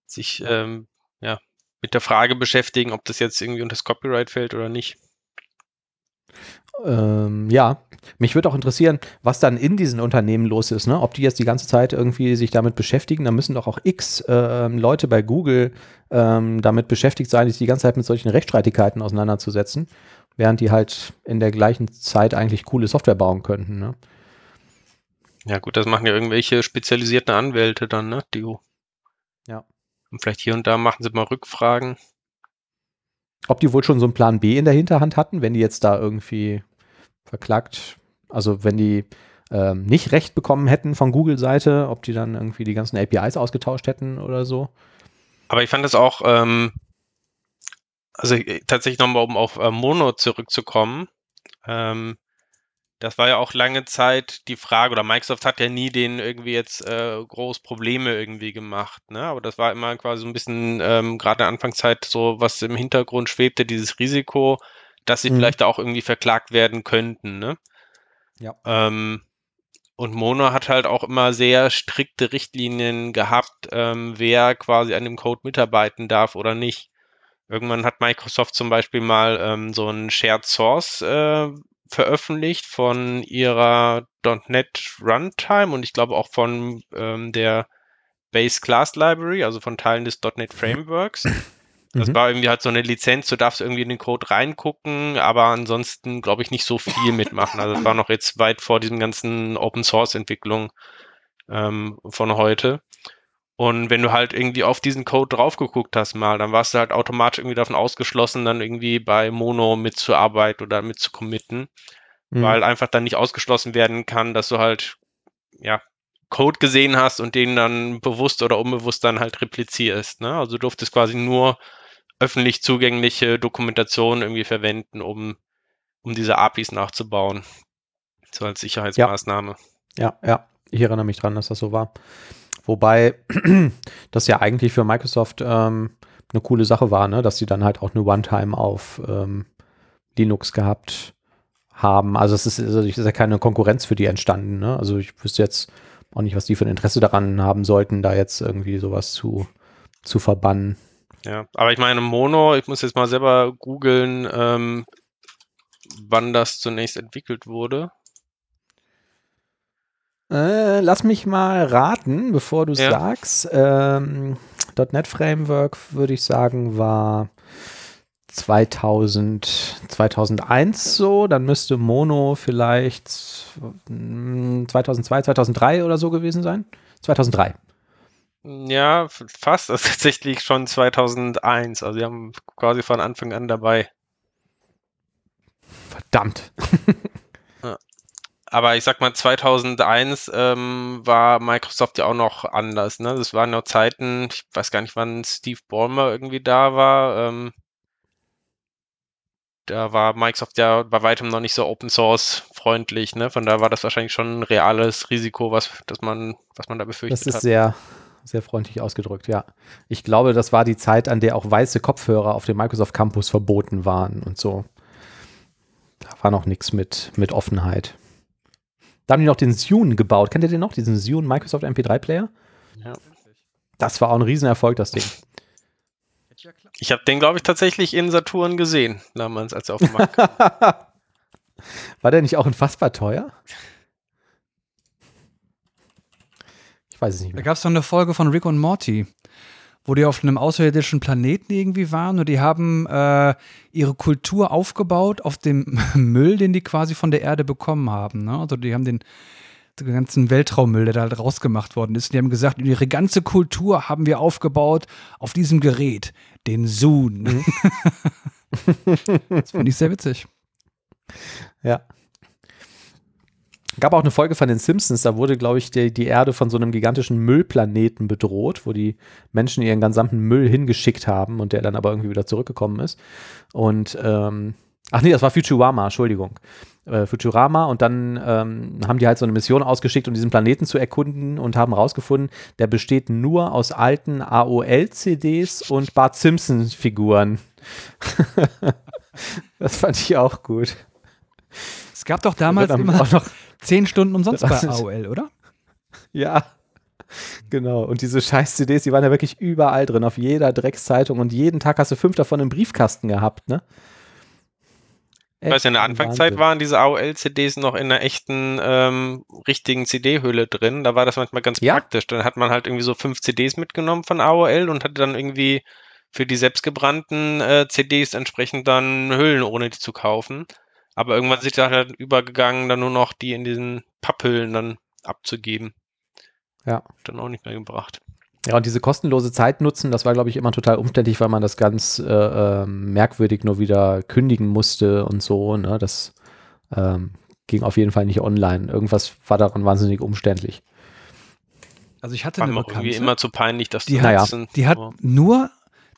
sich ähm, ja, mit der Frage beschäftigen, ob das jetzt irgendwie unter das Copyright fällt oder nicht. Ähm, ja, mich würde auch interessieren, was dann in diesen Unternehmen los ist, ne? Ob die jetzt die ganze Zeit irgendwie sich damit beschäftigen, da müssen doch auch x ähm, Leute bei Google ähm, damit beschäftigt sein, sich die ganze Zeit mit solchen Rechtsstreitigkeiten auseinanderzusetzen, während die halt in der gleichen Zeit eigentlich coole Software bauen könnten, ne? Ja, gut, das machen ja irgendwelche spezialisierten Anwälte dann, ne? Die Ja. und vielleicht hier und da machen sie mal Rückfragen. Ob die wohl schon so einen Plan B in der Hinterhand hatten, wenn die jetzt da irgendwie verklagt, also wenn die ähm, nicht Recht bekommen hätten von Google-Seite, ob die dann irgendwie die ganzen APIs ausgetauscht hätten oder so. Aber ich fand das auch, ähm, also äh, tatsächlich nochmal, um auf äh, Mono zurückzukommen. Ähm, das war ja auch lange Zeit die Frage, oder Microsoft hat ja nie denen irgendwie jetzt äh, groß Probleme irgendwie gemacht, ne? Aber das war immer quasi so ein bisschen, ähm, gerade in der Anfangszeit, so was im Hintergrund schwebte, dieses Risiko, dass sie Mhm. vielleicht auch irgendwie verklagt werden könnten, ne? Ja. Ähm, und Mono hat halt auch immer sehr strikte Richtlinien gehabt, ähm, wer quasi an dem Code mitarbeiten darf oder nicht. Irgendwann hat Microsoft zum Beispiel mal ähm, so ein Shared Source äh, veröffentlicht von ihrer .NET Runtime und ich glaube auch von ähm, der Base Class Library, also von Teilen des .NET Frameworks. Das Mhm. war irgendwie halt so eine Lizenz, du darfst irgendwie in den Code reingucken, aber ansonsten glaube ich nicht so viel mitmachen. Also das war noch jetzt weit vor diesem ganzen Open Source Entwicklung ähm, von heute. Und wenn du halt irgendwie auf diesen Code drauf geguckt hast mal, dann warst du halt automatisch irgendwie davon ausgeschlossen, dann irgendwie bei Mono mitzuarbeiten oder mitzucommitten, Mhm. weil einfach dann nicht ausgeschlossen werden kann, dass du halt ja Code gesehen hast und den dann bewusst oder unbewusst dann halt replizierst. Ne? Also du durftest quasi nur öffentlich zugängliche Dokumentation irgendwie verwenden, um, um diese APIs nachzubauen. So als Sicherheitsmaßnahme. Ja, ja, ich erinnere mich dran, dass das so war. Wobei das ja eigentlich für Microsoft ähm, eine coole Sache war, ne? dass sie dann halt auch eine One-Time auf ähm, Linux gehabt haben. Also es ist, also ist ja keine Konkurrenz für die entstanden. Ne? Also ich wüsste jetzt auch nicht, was die für ein Interesse daran haben sollten, da jetzt irgendwie sowas zu, zu verbannen. Ja, aber ich meine, Mono, ich muss jetzt mal selber googeln, ähm, wann das zunächst entwickelt wurde. Äh, lass mich mal raten, bevor du Ja. sagst. Ähm, .NET Framework würde ich sagen war 2000, 2001 so, dann müsste Mono vielleicht mm, 2002, 2003 oder so gewesen sein. 2003. Ja, fast. Das ist tatsächlich schon 2001. Also, sie haben quasi von Anfang an dabei. Verdammt. Aber ich sag mal, 2001 ähm, war Microsoft ja auch noch anders. Ne? Das waren noch Zeiten, ich weiß gar nicht, wann Steve Ballmer irgendwie da war. Ähm, da war Microsoft ja bei weitem noch nicht so Open Source freundlich. Ne? Von daher war das wahrscheinlich schon ein reales Risiko, was, das man, was man da befürchtet Das ist hat. sehr, sehr freundlich ausgedrückt, ja. Ich glaube, das war die Zeit, an der auch weiße Kopfhörer auf dem Microsoft Campus verboten waren und so. Da war noch nichts mit, mit Offenheit. Da haben die noch den Zune gebaut. Kennt ihr den noch? Diesen Zune Microsoft MP3-Player? Ja. Das war auch ein Riesenerfolg, das Ding. Ich habe den, glaube ich, tatsächlich in Saturn gesehen, damals, als er auf dem Markt war der nicht auch unfassbar teuer? Ich weiß es nicht Da mehr. gab es doch eine Folge von Rick und Morty, wo die auf einem außerirdischen Planeten irgendwie waren und die haben äh, ihre Kultur aufgebaut auf dem Müll, den die quasi von der Erde bekommen haben. Ne? Also die haben den, den ganzen Weltraummüll, der da halt rausgemacht worden ist. Die haben gesagt, ihre ganze Kultur haben wir aufgebaut auf diesem Gerät, den Soon. Mhm. das finde ich sehr witzig. Ja. Gab auch eine Folge von den Simpsons, da wurde, glaube ich, die, die Erde von so einem gigantischen Müllplaneten bedroht, wo die Menschen ihren gesamten Müll hingeschickt haben und der dann aber irgendwie wieder zurückgekommen ist. Und, ähm, ach nee, das war Futurama, Entschuldigung. Äh, Futurama und dann ähm, haben die halt so eine Mission ausgeschickt, um diesen Planeten zu erkunden und haben rausgefunden, der besteht nur aus alten AOL-CDs und Bart Simpson-Figuren. das fand ich auch gut. Es gab doch damals immer noch zehn Stunden umsonst bei AOL, oder? Ja. Genau. Und diese scheiß CDs, die waren ja wirklich überall drin, auf jeder Dreckszeitung und jeden Tag hast du fünf davon im Briefkasten gehabt, ne? Ich weiß, in der Anfangszeit Wahnsinn. waren diese AOL-CDs noch in einer echten, ähm, richtigen CD-Hülle drin. Da war das manchmal ganz ja. praktisch. Dann hat man halt irgendwie so fünf CDs mitgenommen von AOL und hatte dann irgendwie für die selbstgebrannten äh, CDs entsprechend dann Hüllen, ohne die zu kaufen. Aber irgendwann sind da halt übergegangen, dann nur noch die in diesen Papphüllen dann abzugeben. Ja. Dann auch nicht mehr gebracht. Ja, und diese kostenlose Zeit nutzen, das war, glaube ich, immer total umständlich, weil man das ganz äh, ähm, merkwürdig nur wieder kündigen musste und so. Ne? Das ähm, ging auf jeden Fall nicht online. Irgendwas war daran wahnsinnig umständlich. Also ich hatte war eine Bekannte, irgendwie immer zu peinlich, dass die, hat, die hat nur,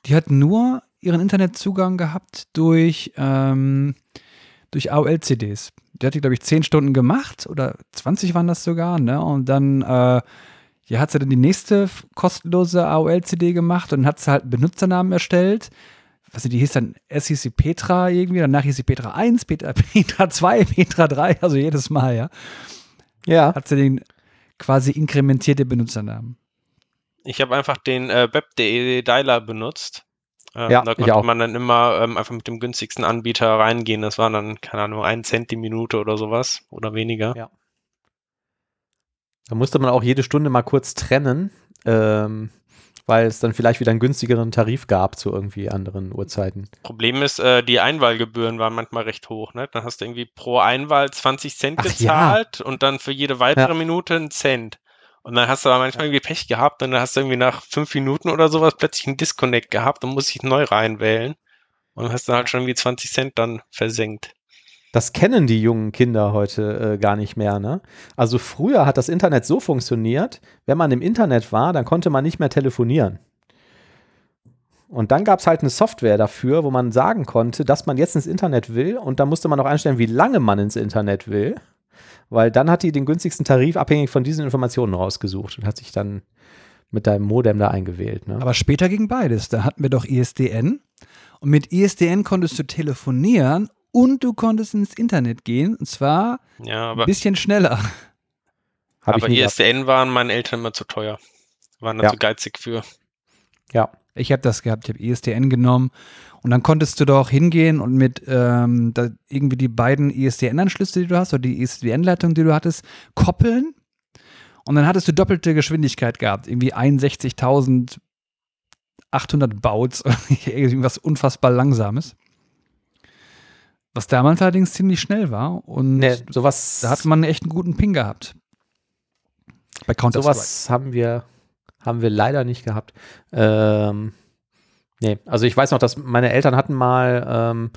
die hat nur ihren Internetzugang gehabt durch ähm, durch AOL-CDs. Die hat die, glaube ich, 10 Stunden gemacht oder 20 waren das sogar, ne? Und dann äh, ja, hat sie dann die nächste kostenlose AOL-CD gemacht und hat sie halt einen Benutzernamen erstellt. Was die hieß dann, sie Petra irgendwie, danach hieß sie Petra 1, Petra, Petra 2, Petra 3, also jedes Mal, ja. Ja. Hat sie den quasi inkrementierte Benutzernamen. Ich habe einfach den äh, web.de Dialer benutzt ähm, ja, da konnte man dann immer ähm, einfach mit dem günstigsten Anbieter reingehen. Das waren dann, keine Ahnung, ein Cent die Minute oder sowas oder weniger. Ja. Da musste man auch jede Stunde mal kurz trennen, ähm, weil es dann vielleicht wieder einen günstigeren Tarif gab zu irgendwie anderen Uhrzeiten. Problem ist, äh, die Einwahlgebühren waren manchmal recht hoch. Ne? Dann hast du irgendwie pro Einwahl 20 Cent gezahlt ja. und dann für jede weitere ja. Minute einen Cent. Und dann hast du aber manchmal irgendwie Pech gehabt und dann hast du irgendwie nach fünf Minuten oder sowas plötzlich einen Disconnect gehabt und musst dich neu reinwählen. Und hast dann halt schon wie 20 Cent dann versenkt. Das kennen die jungen Kinder heute äh, gar nicht mehr, ne? Also früher hat das Internet so funktioniert, wenn man im Internet war, dann konnte man nicht mehr telefonieren. Und dann gab es halt eine Software dafür, wo man sagen konnte, dass man jetzt ins Internet will und da musste man auch einstellen, wie lange man ins Internet will weil dann hat die den günstigsten Tarif abhängig von diesen Informationen rausgesucht und hat sich dann mit deinem Modem da eingewählt. Ne? Aber später ging beides. Da hatten wir doch ISDN und mit ISDN konntest du telefonieren und du konntest ins Internet gehen und zwar ja, ein bisschen schneller. aber ISDN gehabt. waren meinen Eltern immer zu teuer. Waren da ja. zu geizig für. Ja. Ich habe das gehabt, ich habe ISDN genommen und dann konntest du doch hingehen und mit ähm, irgendwie die beiden ISDN-Anschlüsse, die du hast, oder die ISDN-Leitung, die du hattest, koppeln. Und dann hattest du doppelte Geschwindigkeit gehabt. Irgendwie 61.800 Bouts, irgendwas unfassbar Langsames. Was damals allerdings ziemlich schnell war. Und nee, sowas, da hat man echt einen guten Ping gehabt. Bei Counter-Strike. Sowas haben wir, haben wir leider nicht gehabt. Ähm, Nee, also ich weiß noch, dass meine Eltern hatten mal, ähm,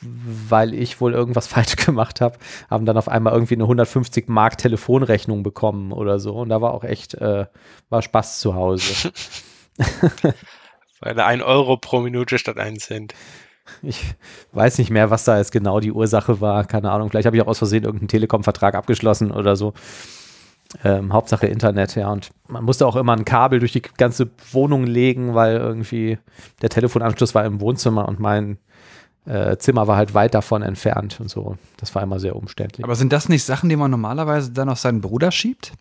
weil ich wohl irgendwas falsch gemacht habe, haben dann auf einmal irgendwie eine 150 Mark Telefonrechnung bekommen oder so. Und da war auch echt, äh, war Spaß zu Hause. Weil ein Euro pro Minute statt ein Cent. Ich weiß nicht mehr, was da jetzt genau die Ursache war. Keine Ahnung. Vielleicht habe ich auch aus Versehen irgendeinen Telekom-Vertrag abgeschlossen oder so. Ähm, Hauptsache Internet, ja. Und man musste auch immer ein Kabel durch die ganze Wohnung legen, weil irgendwie der Telefonanschluss war im Wohnzimmer und mein äh, Zimmer war halt weit davon entfernt und so. Das war immer sehr umständlich. Aber sind das nicht Sachen, die man normalerweise dann auf seinen Bruder schiebt?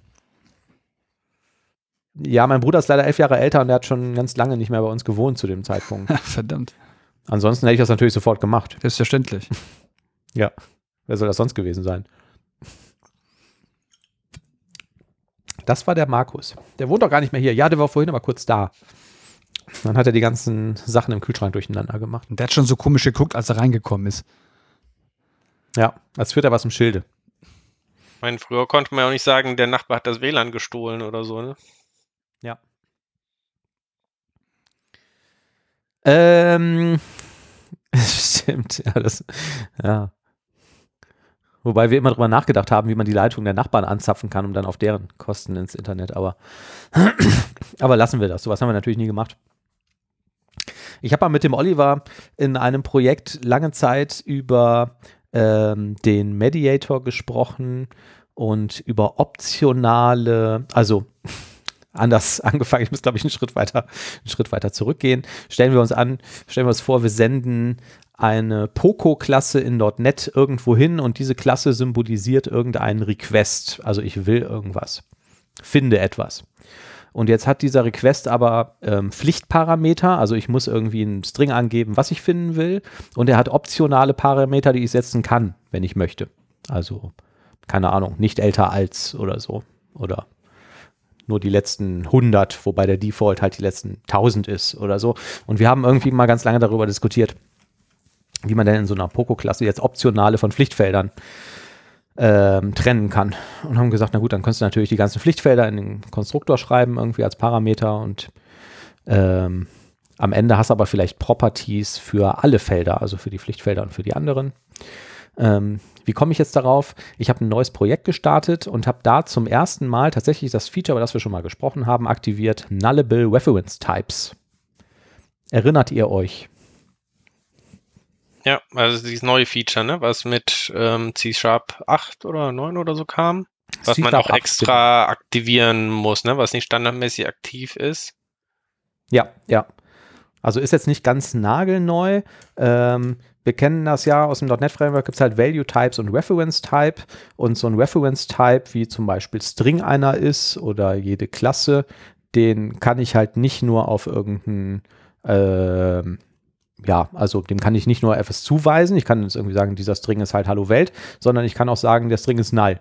Ja, mein Bruder ist leider elf Jahre älter und der hat schon ganz lange nicht mehr bei uns gewohnt zu dem Zeitpunkt. Verdammt. Ansonsten hätte ich das natürlich sofort gemacht. Selbstverständlich. ja. Wer soll das sonst gewesen sein? Das war der Markus. Der wohnt doch gar nicht mehr hier. Ja, der war vorhin aber kurz da. Dann hat er die ganzen Sachen im Kühlschrank durcheinander gemacht. Und der hat schon so komisch geguckt, als er reingekommen ist. Ja, als führt er was im Schilde. Ich meine, früher konnte man ja auch nicht sagen, der Nachbar hat das WLAN gestohlen oder so, ne? Ja. Ähm, stimmt, ja, das, ja. Wobei wir immer drüber nachgedacht haben, wie man die Leitung der Nachbarn anzapfen kann, um dann auf deren Kosten ins Internet, aber, aber lassen wir das. Sowas haben wir natürlich nie gemacht. Ich habe mal mit dem Oliver in einem Projekt lange Zeit über ähm, den Mediator gesprochen und über optionale, also anders angefangen. Ich muss, glaube ich, einen Schritt weiter, einen Schritt weiter zurückgehen. Stellen wir uns an, stellen wir uns vor, wir senden eine Poco-Klasse in .NET irgendwo hin und diese Klasse symbolisiert irgendeinen Request. Also ich will irgendwas. Finde etwas. Und jetzt hat dieser Request aber ähm, Pflichtparameter, also ich muss irgendwie einen String angeben, was ich finden will. Und er hat optionale Parameter, die ich setzen kann, wenn ich möchte. Also, keine Ahnung, nicht älter als oder so. Oder nur die letzten 100, wobei der Default halt die letzten 1000 ist oder so. Und wir haben irgendwie mal ganz lange darüber diskutiert, wie man denn in so einer Poco-Klasse jetzt optionale von Pflichtfeldern ähm, trennen kann. Und haben gesagt, na gut, dann kannst du natürlich die ganzen Pflichtfelder in den Konstruktor schreiben, irgendwie als Parameter und ähm, am Ende hast du aber vielleicht Properties für alle Felder, also für die Pflichtfelder und für die anderen. Ähm, wie komme ich jetzt darauf? Ich habe ein neues Projekt gestartet und habe da zum ersten Mal tatsächlich das Feature, über das wir schon mal gesprochen haben, aktiviert, Nullable Reference Types. Erinnert ihr euch? Ja, also dieses neue Feature, ne, was mit ähm, C-Sharp 8 oder 9 oder so kam, was man auch extra aktivieren muss, ne, was nicht standardmäßig aktiv ist. Ja, ja. Also ist jetzt nicht ganz nagelneu. Ähm, wir kennen das ja aus dem .NET Framework, gibt es halt Value Types und Reference Type. Und so ein Reference Type, wie zum Beispiel String einer ist oder jede Klasse, den kann ich halt nicht nur auf irgendein äh, ja, also dem kann ich nicht nur etwas zuweisen, ich kann jetzt irgendwie sagen, dieser String ist halt Hallo Welt, sondern ich kann auch sagen, der String ist null.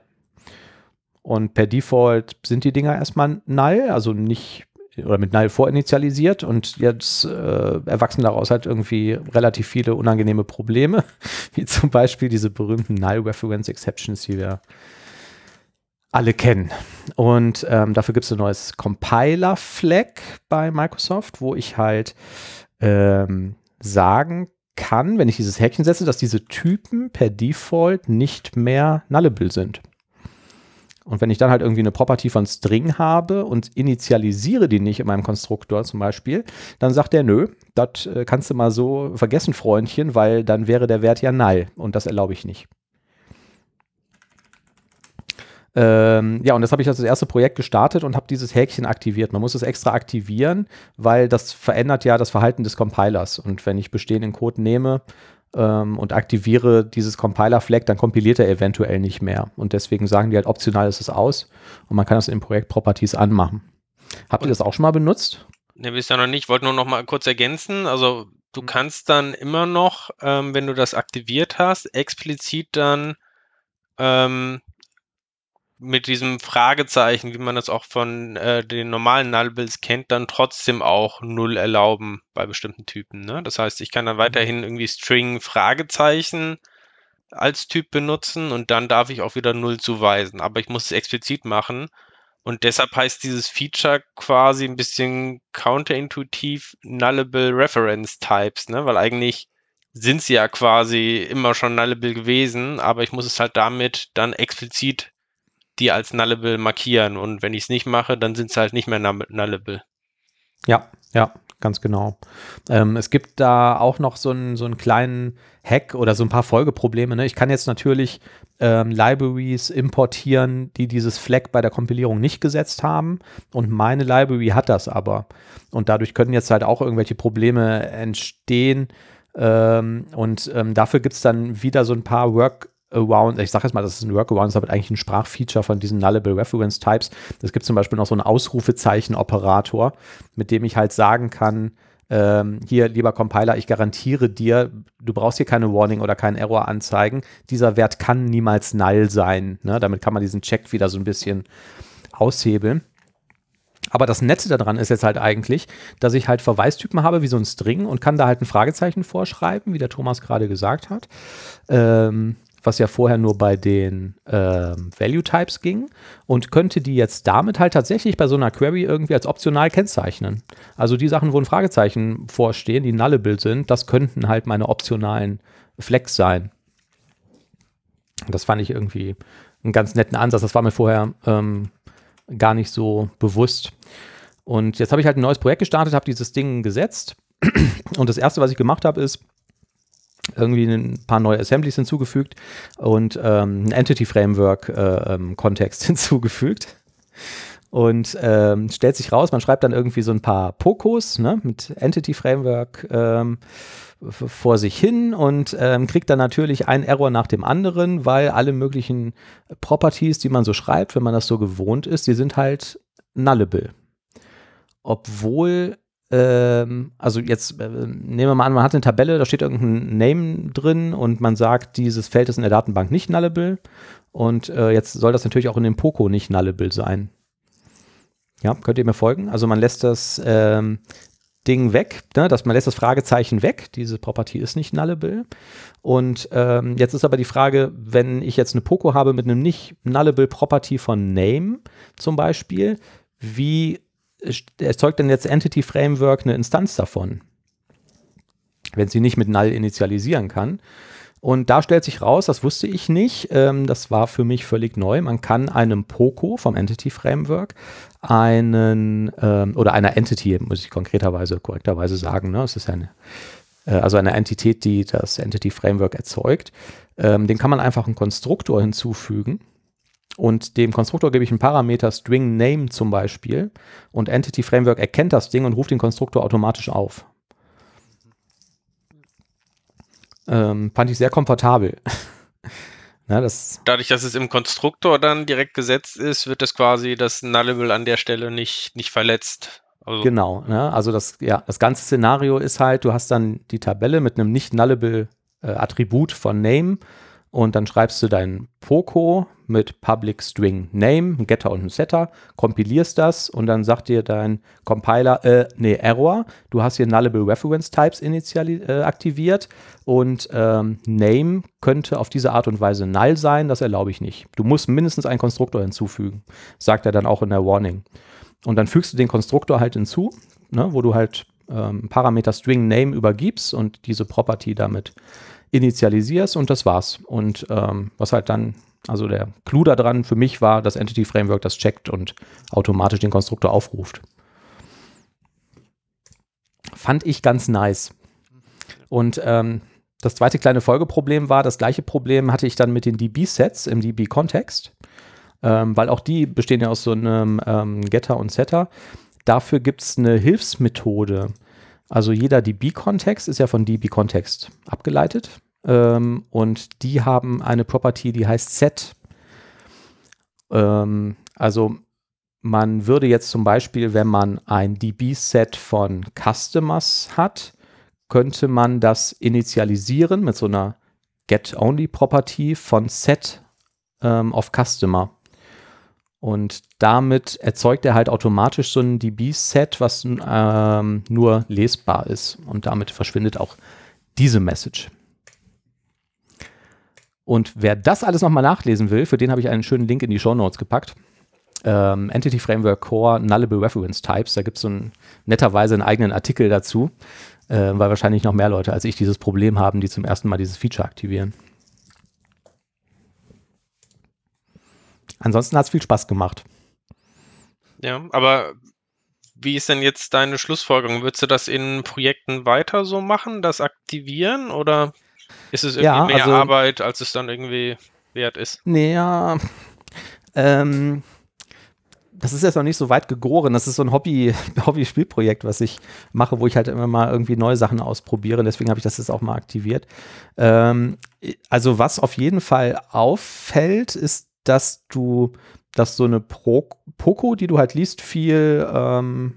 Und per Default sind die Dinger erstmal null, also nicht oder mit null vorinitialisiert und jetzt äh, erwachsen daraus halt irgendwie relativ viele unangenehme Probleme, wie zum Beispiel diese berühmten Null Reference Exceptions, die wir alle kennen. Und ähm, dafür gibt es ein neues Compiler-Flag bei Microsoft, wo ich halt ähm, sagen kann, wenn ich dieses Häkchen setze, dass diese Typen per Default nicht mehr nullable sind. Und wenn ich dann halt irgendwie eine Property von String habe und initialisiere die nicht in meinem Konstruktor zum Beispiel, dann sagt der, nö, das äh, kannst du mal so vergessen, Freundchen, weil dann wäre der Wert ja null und das erlaube ich nicht. Ähm, ja, und das habe ich als das erste Projekt gestartet und habe dieses Häkchen aktiviert. Man muss es extra aktivieren, weil das verändert ja das Verhalten des Compilers. Und wenn ich bestehenden Code nehme ähm, und aktiviere dieses Compiler-Flag, dann kompiliert er eventuell nicht mehr. Und deswegen sagen die halt optional ist es aus und man kann das in Projekt Properties anmachen. Habt ihr das auch schon mal benutzt? Ne, bisher noch nicht. Ich wollte nur noch mal kurz ergänzen. Also du kannst dann immer noch, ähm, wenn du das aktiviert hast, explizit dann ähm, mit diesem Fragezeichen, wie man das auch von äh, den normalen Nullables kennt, dann trotzdem auch Null erlauben bei bestimmten Typen. Ne? Das heißt, ich kann dann weiterhin irgendwie String Fragezeichen als Typ benutzen und dann darf ich auch wieder Null zuweisen. Aber ich muss es explizit machen. Und deshalb heißt dieses Feature quasi ein bisschen counterintuitiv Nullable Reference Types, ne? weil eigentlich sind sie ja quasi immer schon Nullable gewesen, aber ich muss es halt damit dann explizit die als nullable markieren. Und wenn ich es nicht mache, dann sind sie halt nicht mehr nullable. Ja, ja, ganz genau. Ähm, es gibt da auch noch so einen, so einen kleinen Hack oder so ein paar Folgeprobleme. Ne? Ich kann jetzt natürlich ähm, Libraries importieren, die dieses Flag bei der Kompilierung nicht gesetzt haben. Und meine Library hat das aber. Und dadurch können jetzt halt auch irgendwelche Probleme entstehen. Ähm, und ähm, dafür gibt es dann wieder so ein paar Work Around, ich sage jetzt mal, das ist ein Workaround, ist aber eigentlich ein Sprachfeature von diesen Nullable Reference Types. Es gibt zum Beispiel noch so einen Ausrufezeichen-Operator, mit dem ich halt sagen kann, ähm, hier, lieber Compiler, ich garantiere dir, du brauchst hier keine Warning oder keinen Error anzeigen. Dieser Wert kann niemals null sein. Ne? Damit kann man diesen Check wieder so ein bisschen aushebeln. Aber das Nette daran ist jetzt halt eigentlich, dass ich halt Verweistypen habe wie so ein String und kann da halt ein Fragezeichen vorschreiben, wie der Thomas gerade gesagt hat. Ähm, was ja vorher nur bei den ähm, Value Types ging und könnte die jetzt damit halt tatsächlich bei so einer Query irgendwie als optional kennzeichnen. Also die Sachen, wo ein Fragezeichen vorstehen, die nullable sind, das könnten halt meine optionalen Flex sein. Das fand ich irgendwie einen ganz netten Ansatz. Das war mir vorher ähm, gar nicht so bewusst. Und jetzt habe ich halt ein neues Projekt gestartet, habe dieses Ding gesetzt. Und das erste, was ich gemacht habe, ist irgendwie ein paar neue Assemblies hinzugefügt und ähm, ein Entity Framework äh, ähm, Kontext hinzugefügt. Und ähm, stellt sich raus, man schreibt dann irgendwie so ein paar Pokos ne, mit Entity Framework ähm, vor sich hin und ähm, kriegt dann natürlich einen Error nach dem anderen, weil alle möglichen Properties, die man so schreibt, wenn man das so gewohnt ist, die sind halt nullable. Obwohl, ähm, also jetzt äh, nehmen wir mal an, man hat eine Tabelle, da steht irgendein Name drin und man sagt, dieses Feld ist in der Datenbank nicht nullable und äh, jetzt soll das natürlich auch in dem Poco nicht nullable sein. Ja, könnt ihr mir folgen? Also man lässt das ähm, Ding weg, ne, dass man lässt das Fragezeichen weg. Diese Property ist nicht nullable. Und ähm, jetzt ist aber die Frage, wenn ich jetzt eine Poco habe mit einem nicht nullable Property von Name zum Beispiel, wie erzeugt denn jetzt Entity Framework eine Instanz davon? Wenn sie nicht mit null initialisieren kann. Und da stellt sich raus, das wusste ich nicht, ähm, das war für mich völlig neu. Man kann einem POCO vom Entity Framework einen ähm, oder einer Entity, muss ich konkreterweise, korrekterweise sagen, ne? es ist eine, äh, also eine Entität, die das Entity Framework erzeugt, ähm, den kann man einfach einen Konstruktor hinzufügen. Und dem Konstruktor gebe ich einen Parameter String Name zum Beispiel und Entity Framework erkennt das Ding und ruft den Konstruktor automatisch auf. Ähm, fand ich sehr komfortabel. ja, das Dadurch, dass es im Konstruktor dann direkt gesetzt ist, wird das quasi das Nullable an der Stelle nicht, nicht verletzt. Also genau, ne? also das, ja, das ganze Szenario ist halt, du hast dann die Tabelle mit einem nicht nullable äh, Attribut von Name und dann schreibst du dein Poco mit Public String Name, ein Getter und ein Setter, kompilierst das und dann sagt dir dein Compiler, äh, nee, Error, du hast hier Nullable Reference Types initial äh, aktiviert und ähm, Name könnte auf diese Art und Weise null sein, das erlaube ich nicht. Du musst mindestens einen Konstruktor hinzufügen, sagt er dann auch in der Warning. Und dann fügst du den Konstruktor halt hinzu, ne, wo du halt ähm, Parameter String Name übergibst und diese Property damit initialisierst und das war's. Und ähm, was halt dann, also der Clou daran für mich war, das Entity Framework das checkt und automatisch den Konstruktor aufruft. Fand ich ganz nice. Und ähm, das zweite kleine Folgeproblem war, das gleiche Problem hatte ich dann mit den DB-Sets im DB-Kontext, ähm, weil auch die bestehen ja aus so einem ähm, Getter und Setter. Dafür gibt es eine Hilfsmethode, also jeder DB-Kontext ist ja von DB-Kontext abgeleitet. Ähm, und die haben eine Property, die heißt Set. Ähm, also man würde jetzt zum Beispiel, wenn man ein DB-Set von Customers hat, könnte man das initialisieren mit so einer Get-Only-Property von Set ähm, of Customer. Und damit erzeugt er halt automatisch so ein DB-Set, was ähm, nur lesbar ist. Und damit verschwindet auch diese Message. Und wer das alles nochmal nachlesen will, für den habe ich einen schönen Link in die Show Notes gepackt. Ähm, Entity Framework Core Nullable Reference Types. Da gibt es so netterweise einen eigenen Artikel dazu, äh, weil wahrscheinlich noch mehr Leute als ich dieses Problem haben, die zum ersten Mal dieses Feature aktivieren. Ansonsten hat es viel Spaß gemacht. Ja, aber wie ist denn jetzt deine Schlussfolgerung? Würdest du das in Projekten weiter so machen, das aktivieren oder ist es irgendwie ja, mehr also, Arbeit, als es dann irgendwie wert ist? Nee, ja. Ähm, das ist jetzt noch nicht so weit gegoren. Das ist so ein Hobby, Hobby-Spielprojekt, was ich mache, wo ich halt immer mal irgendwie neue Sachen ausprobiere. Deswegen habe ich das jetzt auch mal aktiviert. Ähm, also was auf jeden Fall auffällt, ist, dass du, dass so eine Pro Poco, die du halt liest, viel, ähm,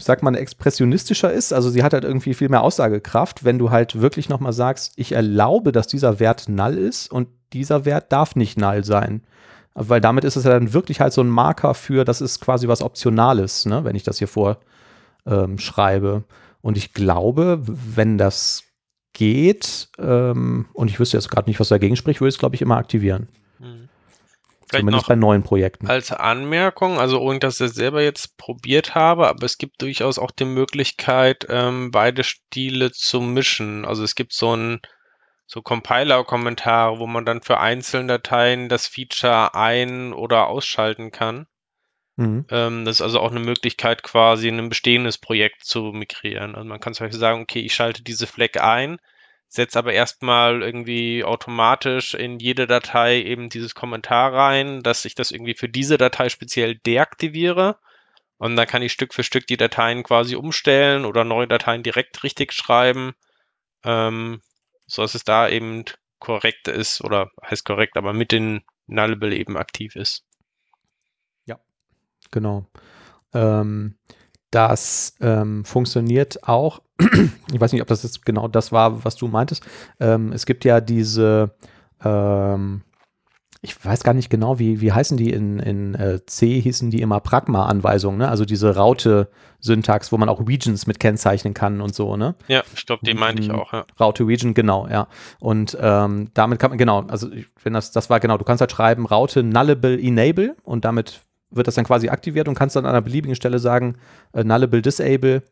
sagt man, expressionistischer ist. Also sie hat halt irgendwie viel mehr Aussagekraft, wenn du halt wirklich nochmal sagst, ich erlaube, dass dieser Wert null ist und dieser Wert darf nicht null sein. Weil damit ist es ja dann wirklich halt so ein Marker für, das ist quasi was Optionales, ne? wenn ich das hier vorschreibe. Ähm, und ich glaube, wenn das geht, ähm, und ich wüsste jetzt gerade nicht, was dagegen spricht, würde ich es, glaube ich, immer aktivieren. Mhm. Zumindest bei neuen Projekten. Als Anmerkung, also ohne dass ich das selber jetzt probiert habe, aber es gibt durchaus auch die Möglichkeit, ähm, beide Stile zu mischen. Also es gibt so ein so Compiler-Kommentare, wo man dann für einzelne Dateien das Feature ein- oder ausschalten kann. Mhm. Ähm, das ist also auch eine Möglichkeit, quasi ein bestehendes Projekt zu migrieren. Also man kann zum Beispiel sagen, okay, ich schalte diese Fleck ein, setze aber erstmal irgendwie automatisch in jede Datei eben dieses Kommentar rein, dass ich das irgendwie für diese Datei speziell deaktiviere. Und dann kann ich Stück für Stück die Dateien quasi umstellen oder neue Dateien direkt richtig schreiben. Ähm, so dass es da eben korrekt ist oder heißt korrekt, aber mit den Nullable eben aktiv ist. Ja, genau. Ähm, das ähm, funktioniert auch. ich weiß nicht, ob das jetzt genau das war, was du meintest. Ähm, es gibt ja diese ähm, ich weiß gar nicht genau, wie, wie heißen die in, in äh, C, hießen die immer Pragma-Anweisungen, ne? also diese Raute-Syntax, wo man auch Regions mit kennzeichnen kann und so, ne? Ja, ich glaube, die meinte ich auch, ja. Raute Region, genau, ja. Und ähm, damit kann man, genau, also wenn das, das war genau, du kannst halt schreiben, Raute Nullable Enable und damit wird das dann quasi aktiviert und kannst dann an einer beliebigen Stelle sagen, äh, Nullable Disable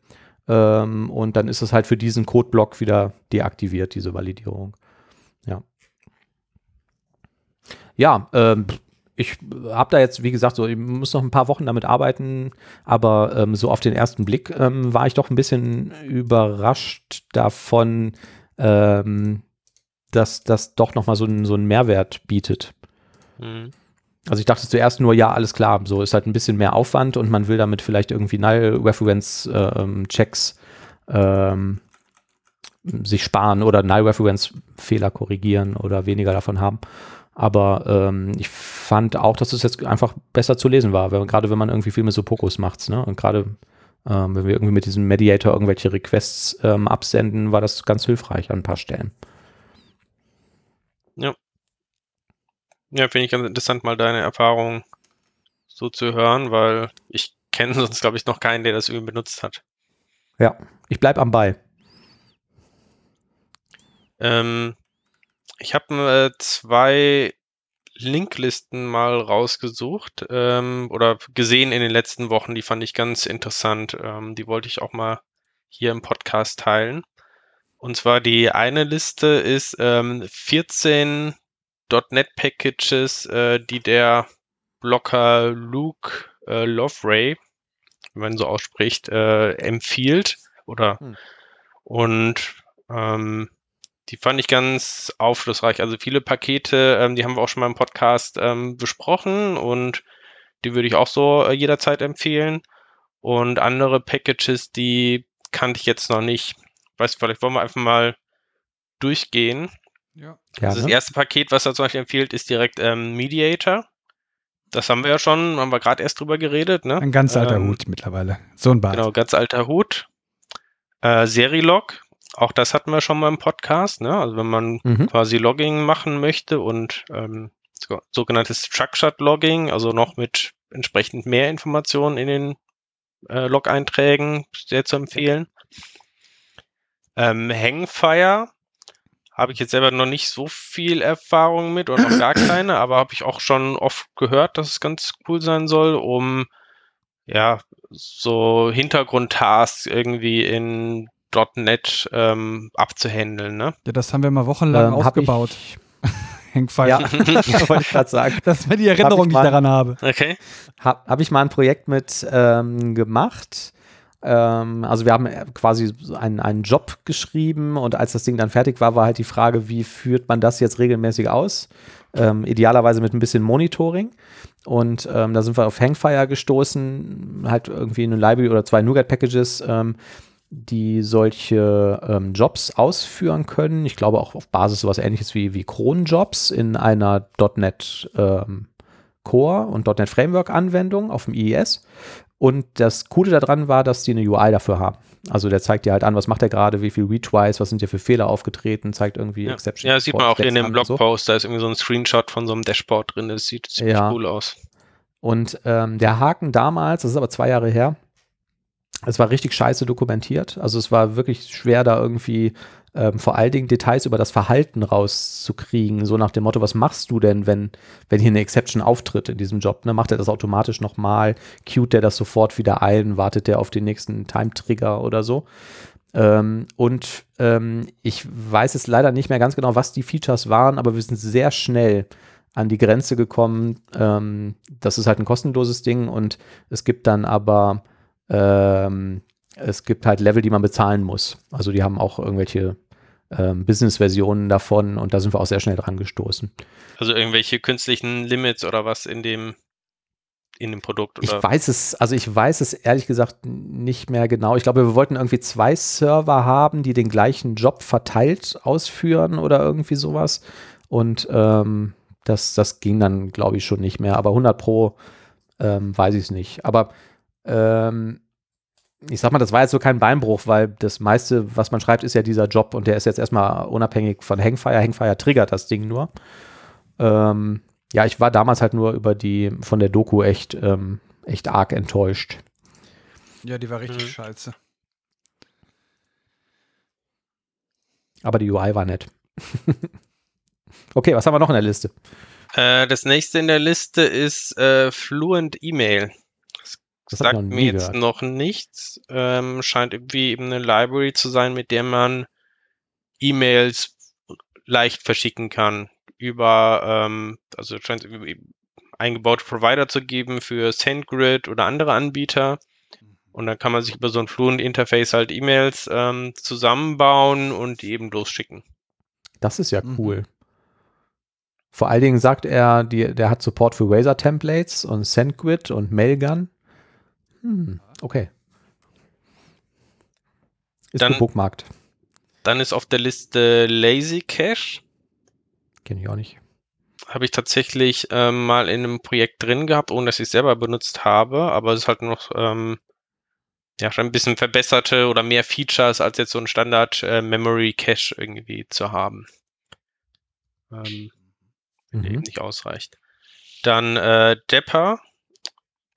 ähm, und dann ist es halt für diesen Codeblock wieder deaktiviert, diese Validierung. Ja ja, ähm, ich habe da jetzt, wie gesagt, so, ich muss noch ein paar Wochen damit arbeiten, aber ähm, so auf den ersten Blick ähm, war ich doch ein bisschen überrascht davon, ähm, dass das doch nochmal so, so einen Mehrwert bietet. Mhm. Also ich dachte zuerst nur, ja, alles klar, so ist halt ein bisschen mehr Aufwand und man will damit vielleicht irgendwie Null-Reference-Checks ähm, sich sparen oder Null-Reference-Fehler korrigieren oder weniger davon haben. Aber ähm, ich fand auch, dass es jetzt einfach besser zu lesen war, gerade wenn man irgendwie viel mit so Pokus macht. Ne? Und gerade ähm, wenn wir irgendwie mit diesem Mediator irgendwelche Requests ähm, absenden, war das ganz hilfreich an ein paar Stellen. Ja. Ja, finde ich ganz interessant, mal deine Erfahrung so zu hören, weil ich kenne sonst, glaube ich, noch keinen, der das irgendwie benutzt hat. Ja, ich bleibe am Ball. Ähm, ich habe äh, zwei Linklisten mal rausgesucht ähm, oder gesehen in den letzten Wochen, die fand ich ganz interessant. Ähm, die wollte ich auch mal hier im Podcast teilen. Und zwar die eine Liste ist ähm, 14 .NET Packages, äh, die der Blocker Luke äh, Lovray, wenn man so ausspricht, äh, empfiehlt oder hm. und ähm, die fand ich ganz aufschlussreich. Also viele Pakete, ähm, die haben wir auch schon mal im Podcast ähm, besprochen und die würde ich auch so äh, jederzeit empfehlen. Und andere Packages, die kannte ich jetzt noch nicht. Weißt du, vielleicht wollen wir einfach mal durchgehen. Ja. Also das erste Paket, was er zum Beispiel empfiehlt, ist direkt ähm, Mediator. Das haben wir ja schon, haben wir gerade erst drüber geredet. Ne? Ein ganz alter ähm, Hut mittlerweile. So ein Bart. Genau, ganz alter Hut. Äh, Serilog auch das hatten wir schon mal im Podcast, ne? Also wenn man mhm. quasi Logging machen möchte und ähm, so, sogenanntes Structured Logging, also noch mit entsprechend mehr Informationen in den äh, Log-Einträgen, sehr zu empfehlen. Ähm, Hangfire habe ich jetzt selber noch nicht so viel Erfahrung mit oder noch gar keine, aber habe ich auch schon oft gehört, dass es ganz cool sein soll, um ja so Hintergrundtasks irgendwie in .NET ähm, abzuhandeln. Ne? Ja, das haben wir mal wochenlang ähm, aufgebaut. Hangfire. Ja, wollte ich gerade sagen. Dass mir die Erinnerung nicht daran habe. Okay. Habe hab ich mal ein Projekt mit ähm, gemacht. Ähm, also wir haben quasi einen, einen Job geschrieben und als das Ding dann fertig war, war halt die Frage, wie führt man das jetzt regelmäßig aus? Ähm, idealerweise mit ein bisschen Monitoring. Und ähm, da sind wir auf Hangfire gestoßen, halt irgendwie eine Library oder zwei Nougat-Packages, ähm, die solche ähm, Jobs ausführen können. Ich glaube auch auf Basis sowas ähnliches wie, wie Cronjobs in einer .NET ähm, Core und .NET Framework Anwendung auf dem IIS. Und das Coole daran war, dass die eine UI dafür haben. Also der zeigt dir halt an, was macht er gerade, wie viel Retries, was sind hier für Fehler aufgetreten, zeigt irgendwie Ja, Exception. ja das sieht man auch in dem und so. Blogpost, da ist irgendwie so ein Screenshot von so einem Dashboard drin, das sieht ziemlich Ja. cool aus. Und ähm, der Haken damals, das ist aber zwei Jahre her, es war richtig scheiße dokumentiert. Also es war wirklich schwer, da irgendwie ähm, vor allen Dingen Details über das Verhalten rauszukriegen. So nach dem Motto, was machst du denn, wenn, wenn hier eine Exception auftritt in diesem Job? Ne? Macht er das automatisch nochmal? Cuet der das sofort wieder ein? Wartet der auf den nächsten Time-Trigger oder so? Ähm, und ähm, ich weiß es leider nicht mehr ganz genau, was die Features waren, aber wir sind sehr schnell an die Grenze gekommen. Ähm, das ist halt ein kostenloses Ding und es gibt dann aber ähm, es gibt halt Level, die man bezahlen muss. Also die haben auch irgendwelche ähm, Business-Versionen davon und da sind wir auch sehr schnell dran gestoßen. Also irgendwelche künstlichen Limits oder was in dem in dem Produkt Ich oder weiß es, also ich weiß es ehrlich gesagt nicht mehr genau. Ich glaube, wir wollten irgendwie zwei Server haben, die den gleichen Job verteilt ausführen oder irgendwie sowas. Und ähm, das, das ging dann, glaube ich, schon nicht mehr. Aber 100 Pro ähm, weiß ich es nicht. Aber ähm, ich sag mal, das war jetzt so kein Beinbruch, weil das meiste, was man schreibt, ist ja dieser Job und der ist jetzt erstmal unabhängig von Hangfire. Hangfire triggert das Ding nur. Ähm, ja, ich war damals halt nur über die von der Doku echt, ähm, echt arg enttäuscht. Ja, die war richtig Mhm. scheiße. Aber die UI war nett. okay, was haben wir noch in der Liste? Äh, das nächste in der Liste ist äh, Fluent Email. Das Sagt mir jetzt gehört. noch nichts. Ähm, scheint irgendwie eben eine Library zu sein, mit der man E-Mails leicht verschicken kann. Über, ähm, also es scheint eingebaute Provider zu geben für SendGrid oder andere Anbieter. Und dann kann man sich über so ein Fluent-Interface halt E-Mails ähm, zusammenbauen und die eben losschicken. Das ist ja Mhm. cool. Vor allen Dingen sagt er, die, der hat Support für Razer-Templates und SendGrid und Mailgun. Hm, okay. Ist Dann- gebookmarkt. Dann ist auf der Liste Lazy Cache. Kenne ich auch nicht. habe ich tatsächlich ähm, mal in einem Projekt drin gehabt, ohne dass ich es selber benutzt habe, aber es ist halt noch ähm, ja schon ein bisschen verbesserte oder mehr Features als jetzt so ein Standard äh, Memory Cache irgendwie zu haben. Ähm, eben Mhm. nicht ausreicht. Dann äh, Depper,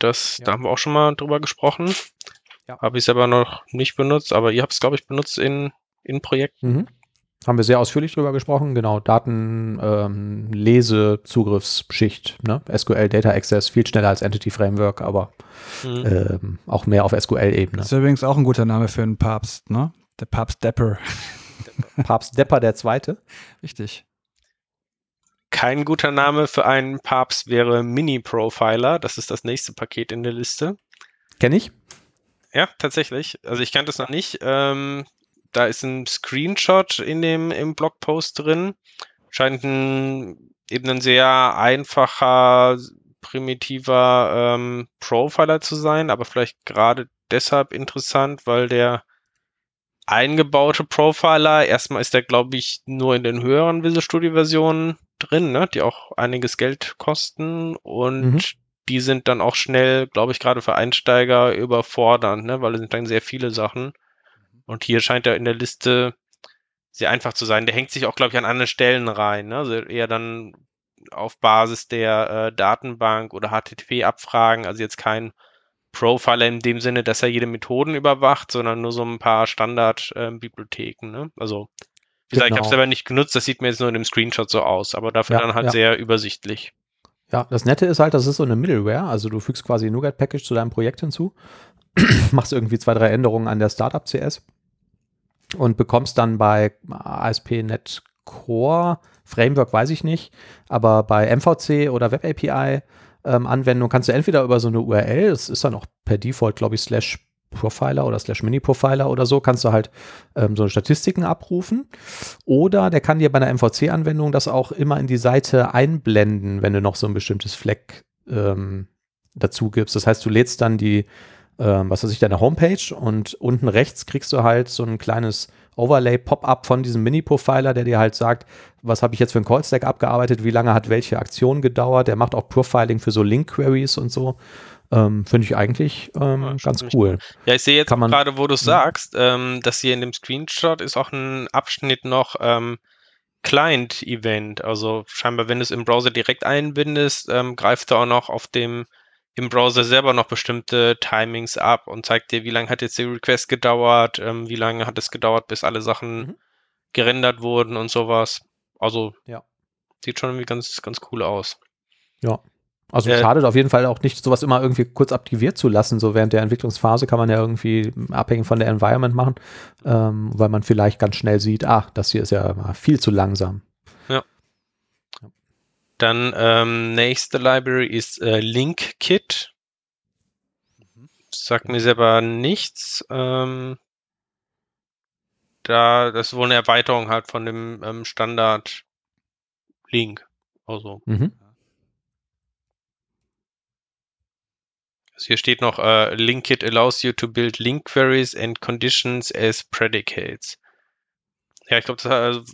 das, Ja. da haben wir auch schon mal drüber gesprochen. Ja. Habe ich selber noch nicht benutzt, aber ihr habt es, glaube ich, benutzt in, in Projekten. Mhm. Haben wir sehr ausführlich drüber gesprochen. Genau, Daten, ähm, Lese, Zugriffsschicht, ne? SQL Data Access, viel schneller als Entity Framework, aber Mhm. ähm, auch mehr auf SQL-Ebene. Das ist übrigens auch ein guter Name für einen Papst, ne? Der Papst Depper. Papst Depper der Zweite. Richtig. Kein guter Name für einen Papst wäre Mini-Profiler. Das ist das nächste Paket in der Liste. Kenne ich. Ja, tatsächlich. Also ich kannte es noch nicht. Ähm, da ist ein Screenshot in dem im Blogpost drin. Scheint ein, eben ein sehr einfacher, primitiver ähm, Profiler zu sein, aber vielleicht gerade deshalb interessant, weil der eingebaute Profiler, erstmal ist der, glaube ich, nur in den höheren Visual Studio Versionen drin, ne, die auch einiges Geld kosten und Mhm. die sind dann auch schnell, glaube ich, gerade für Einsteiger überfordernd, ne, weil es sind dann sehr viele Sachen. Und hier scheint er in der Liste sehr einfach zu sein. Der hängt sich auch, glaube ich, an andere Stellen rein, ne, also eher dann auf Basis der äh, Datenbank oder HTTP-Abfragen, also jetzt kein Profiler in dem Sinne, dass er jede Methoden überwacht, sondern nur so ein paar Standard-Bibliotheken. ne? Also, wie gesagt, ich habe Genau. es selber nicht genutzt, das sieht mir jetzt nur in dem Screenshot so aus, aber dafür Ja, dann halt ja. sehr übersichtlich. Ja, das Nette ist halt, das ist so eine Middleware. Also du fügst quasi ein NuGet-Package zu deinem Projekt hinzu, machst irgendwie zwei, drei Änderungen an der Startup-CS und bekommst dann bei ASP.NET Core, Framework weiß ich nicht, aber bei MVC oder Web API ähm, Anwendung kannst du entweder über so eine URL, das ist dann auch per Default, glaube ich, slash Profiler oder slash Mini-Profiler oder so, kannst du halt ähm, so Statistiken abrufen. Oder der kann dir bei einer MVC-Anwendung das auch immer in die Seite einblenden, wenn du noch so ein bestimmtes Fleck ähm, dazu gibst. Das heißt, du lädst dann die, ähm, was weiß ich, deine Homepage und unten rechts kriegst du halt so ein kleines Overlay-Pop-up von diesem Mini-Profiler, der dir halt sagt, was habe ich jetzt für einen Call-Stack abgearbeitet, wie lange hat welche Aktion gedauert. Der macht auch Profiling für so Link-Queries und so. Ähm, Finde ich eigentlich ähm, Ja, ganz cool. Ja, ich sehe jetzt gerade, wo du es Mhm. sagst, ähm, dass hier in dem Screenshot ist auch ein Abschnitt noch ähm, Client-Event. Also scheinbar, wenn du es im Browser direkt einbindest, ähm, greift er auch noch auf dem im Browser selber noch bestimmte Timings ab und zeigt dir, wie lange hat jetzt der Request gedauert, ähm, wie lange hat es gedauert, bis alle Sachen Mhm. gerendert wurden und sowas. Also Ja. sieht schon irgendwie ganz, ganz cool aus. Ja. Also Äh, schadet auf jeden Fall auch nicht, sowas immer irgendwie kurz aktiviert zu lassen. So während der Entwicklungsphase kann man ja irgendwie abhängig von der Environment machen, ähm, weil man vielleicht ganz schnell sieht, ach, das hier ist ja viel zu langsam. Dann ähm, nächste Library ist äh, LinkKit. Sagt mir selber nichts. Ähm, da, das ist wohl eine Erweiterung halt von dem ähm, Standard Link. Also, Mhm. also hier steht noch, äh, LinkKit allows you to build link queries and conditions as predicates. Ja, ich glaube, das also,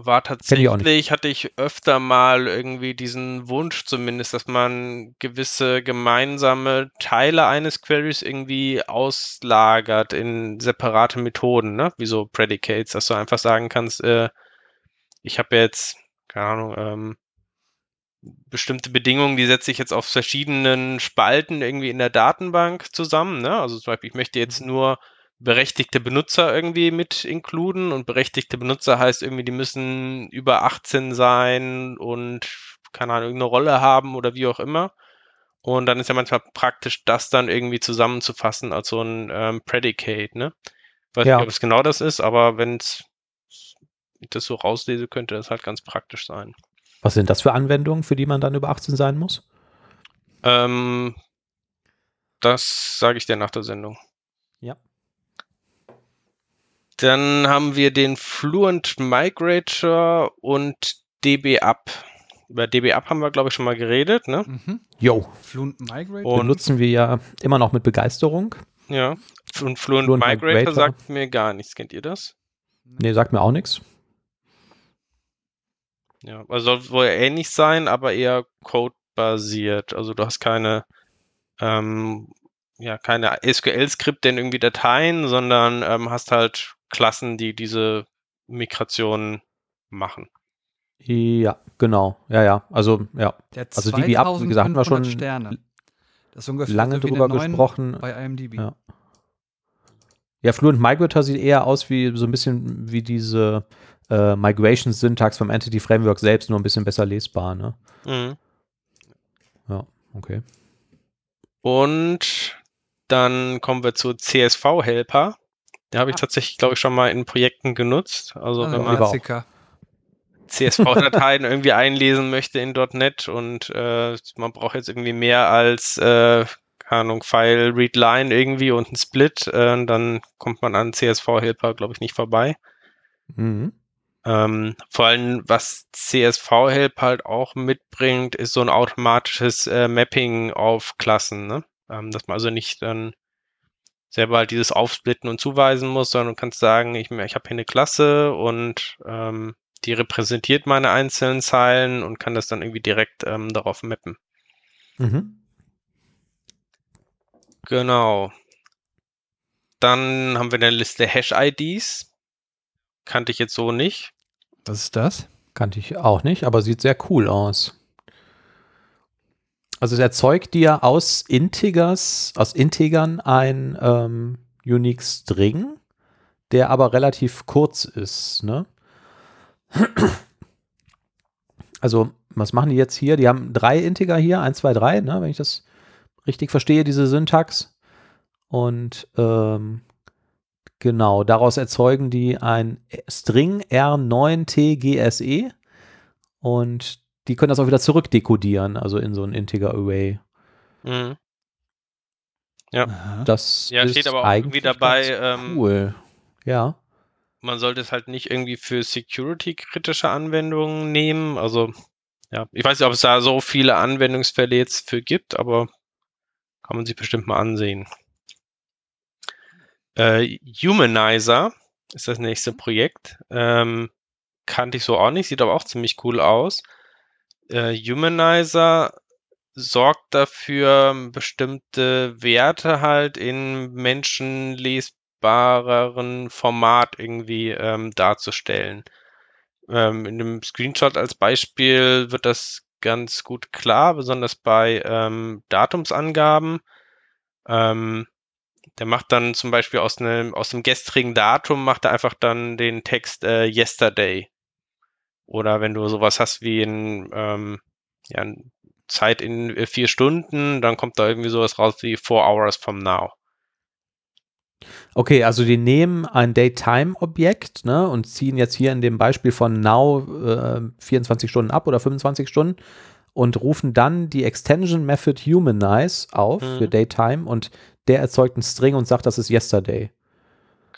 war tatsächlich, hatte ich öfter mal irgendwie diesen Wunsch zumindest, dass man gewisse gemeinsame Teile eines Queries irgendwie auslagert in separate Methoden, ne? wie so Predicates, dass du einfach sagen kannst, äh, ich habe jetzt, keine Ahnung, ähm, bestimmte Bedingungen, die setze ich jetzt auf verschiedenen Spalten irgendwie in der Datenbank zusammen. Ne? Also zum Beispiel, ich möchte jetzt nur berechtigte Benutzer irgendwie mit inkluden und berechtigte Benutzer heißt irgendwie, die müssen über 18 sein und keine Ahnung, irgendeine Rolle haben oder wie auch immer. Und dann ist ja manchmal praktisch, das dann irgendwie zusammenzufassen als so ein ähm, Predicate, ne? Weiß Ja. nicht, ob es genau das ist, aber wenn ich das so rauslese, könnte das halt ganz praktisch sein. Was sind das für Anwendungen, für die man dann über 18 sein muss? Ähm, das sage ich dir nach der Sendung. Ja. Dann haben wir den Fluent Migrator und DBUp. Über DBUp haben wir, glaube ich, schon mal geredet, ne? Mhm. Jo, Fluent Migrate. Und- benutzen wir ja immer noch mit Begeisterung. Ja. Und Fluent, Fluent Migrator, Migrator. sagt mir gar nichts. Kennt ihr das? Nee, sagt mir auch nichts. Ja, also soll wohl ähnlich sein, aber eher Code-basiert. Also du hast keine, ähm, ja, keine SQL-Skripte in irgendwie Dateien, sondern ähm, hast halt Klassen, die diese Migration machen. Ja, genau. Ja, ja. Also, ja, Der Also die Up, wie gesagt, hatten wir 2500 schon Sterne. Das ist ungefähr lange so drüber gesprochen. bei IMDb. Ja. Ja, Fluent Migrator sieht eher aus wie so ein bisschen wie diese äh, Migration-Syntax vom Entity Framework selbst, nur ein bisschen besser lesbar, ne? Mhm. Ja, okay. Und dann kommen wir zu CSV-Helper. Den habe ich Ah. tatsächlich, glaube ich, schon mal in Projekten genutzt. Also Also wenn man. CSV-Dateien irgendwie einlesen möchte in .NET und äh, man braucht jetzt irgendwie mehr als, äh, keine Ahnung, File, Read Line irgendwie und ein Split, äh, dann kommt man an CSV-Helper, glaube ich, nicht vorbei. Mhm. Ähm, vor allem, was CSV-Help halt auch mitbringt, ist so ein automatisches äh, Mapping auf Klassen, ne? ähm, dass man also nicht dann selber halt dieses Aufsplitten und zuweisen muss, sondern du kannst sagen, ich, ich habe hier eine Klasse und ähm, die repräsentiert meine einzelnen Zeilen und kann das dann irgendwie direkt ähm, darauf mappen. Mhm. Genau. Dann haben wir eine Liste Hash-IDs. Kannte ich jetzt so nicht. Was ist das? Kannte ich auch nicht, aber sieht sehr cool aus. Also es erzeugt dir aus Integers, aus Integern ein ähm, Unique String, der aber relativ kurz ist, ne? Also, was machen die jetzt hier? Die haben drei Integer hier, 1, 2, 3, ne, wenn ich das richtig verstehe, diese Syntax. Und ähm, genau, daraus erzeugen die ein String R9TGSE und die können das auch wieder zurückdekodieren, also in so ein Integer Array. Mhm. Ja. Das Ja, ist steht aber auch irgendwie dabei, ähm, cool. Ja. man sollte es halt nicht irgendwie für security-kritische Anwendungen nehmen. Also, ja, ich weiß nicht, ob es da so viele Anwendungsfälle jetzt für gibt, aber kann man sich bestimmt mal ansehen. Äh, Humanizer ist das nächste Projekt. Ähm, kannte ich so auch nicht, sieht aber auch ziemlich cool aus. Äh, Humanizer sorgt dafür, bestimmte Werte halt in menschenlesbareren Format irgendwie ähm, darzustellen. Ähm, in dem Screenshot als Beispiel wird das ganz gut klar, besonders bei ähm, Datumsangaben. Ähm, der macht dann zum Beispiel aus einem aus dem gestrigen Datum macht er einfach dann den Text äh, Yesterday. Oder wenn du sowas hast wie in ähm, ja, Zeit in äh, vier Stunden, dann kommt da irgendwie sowas raus wie four hours from now. Okay, also die nehmen ein Daytime-Objekt ne, und ziehen jetzt hier in dem Beispiel von now äh, 24 Stunden ab oder 25 Stunden und rufen dann die Extension Method Humanize auf mhm. für Daytime und der erzeugt einen String und sagt, das ist Yesterday.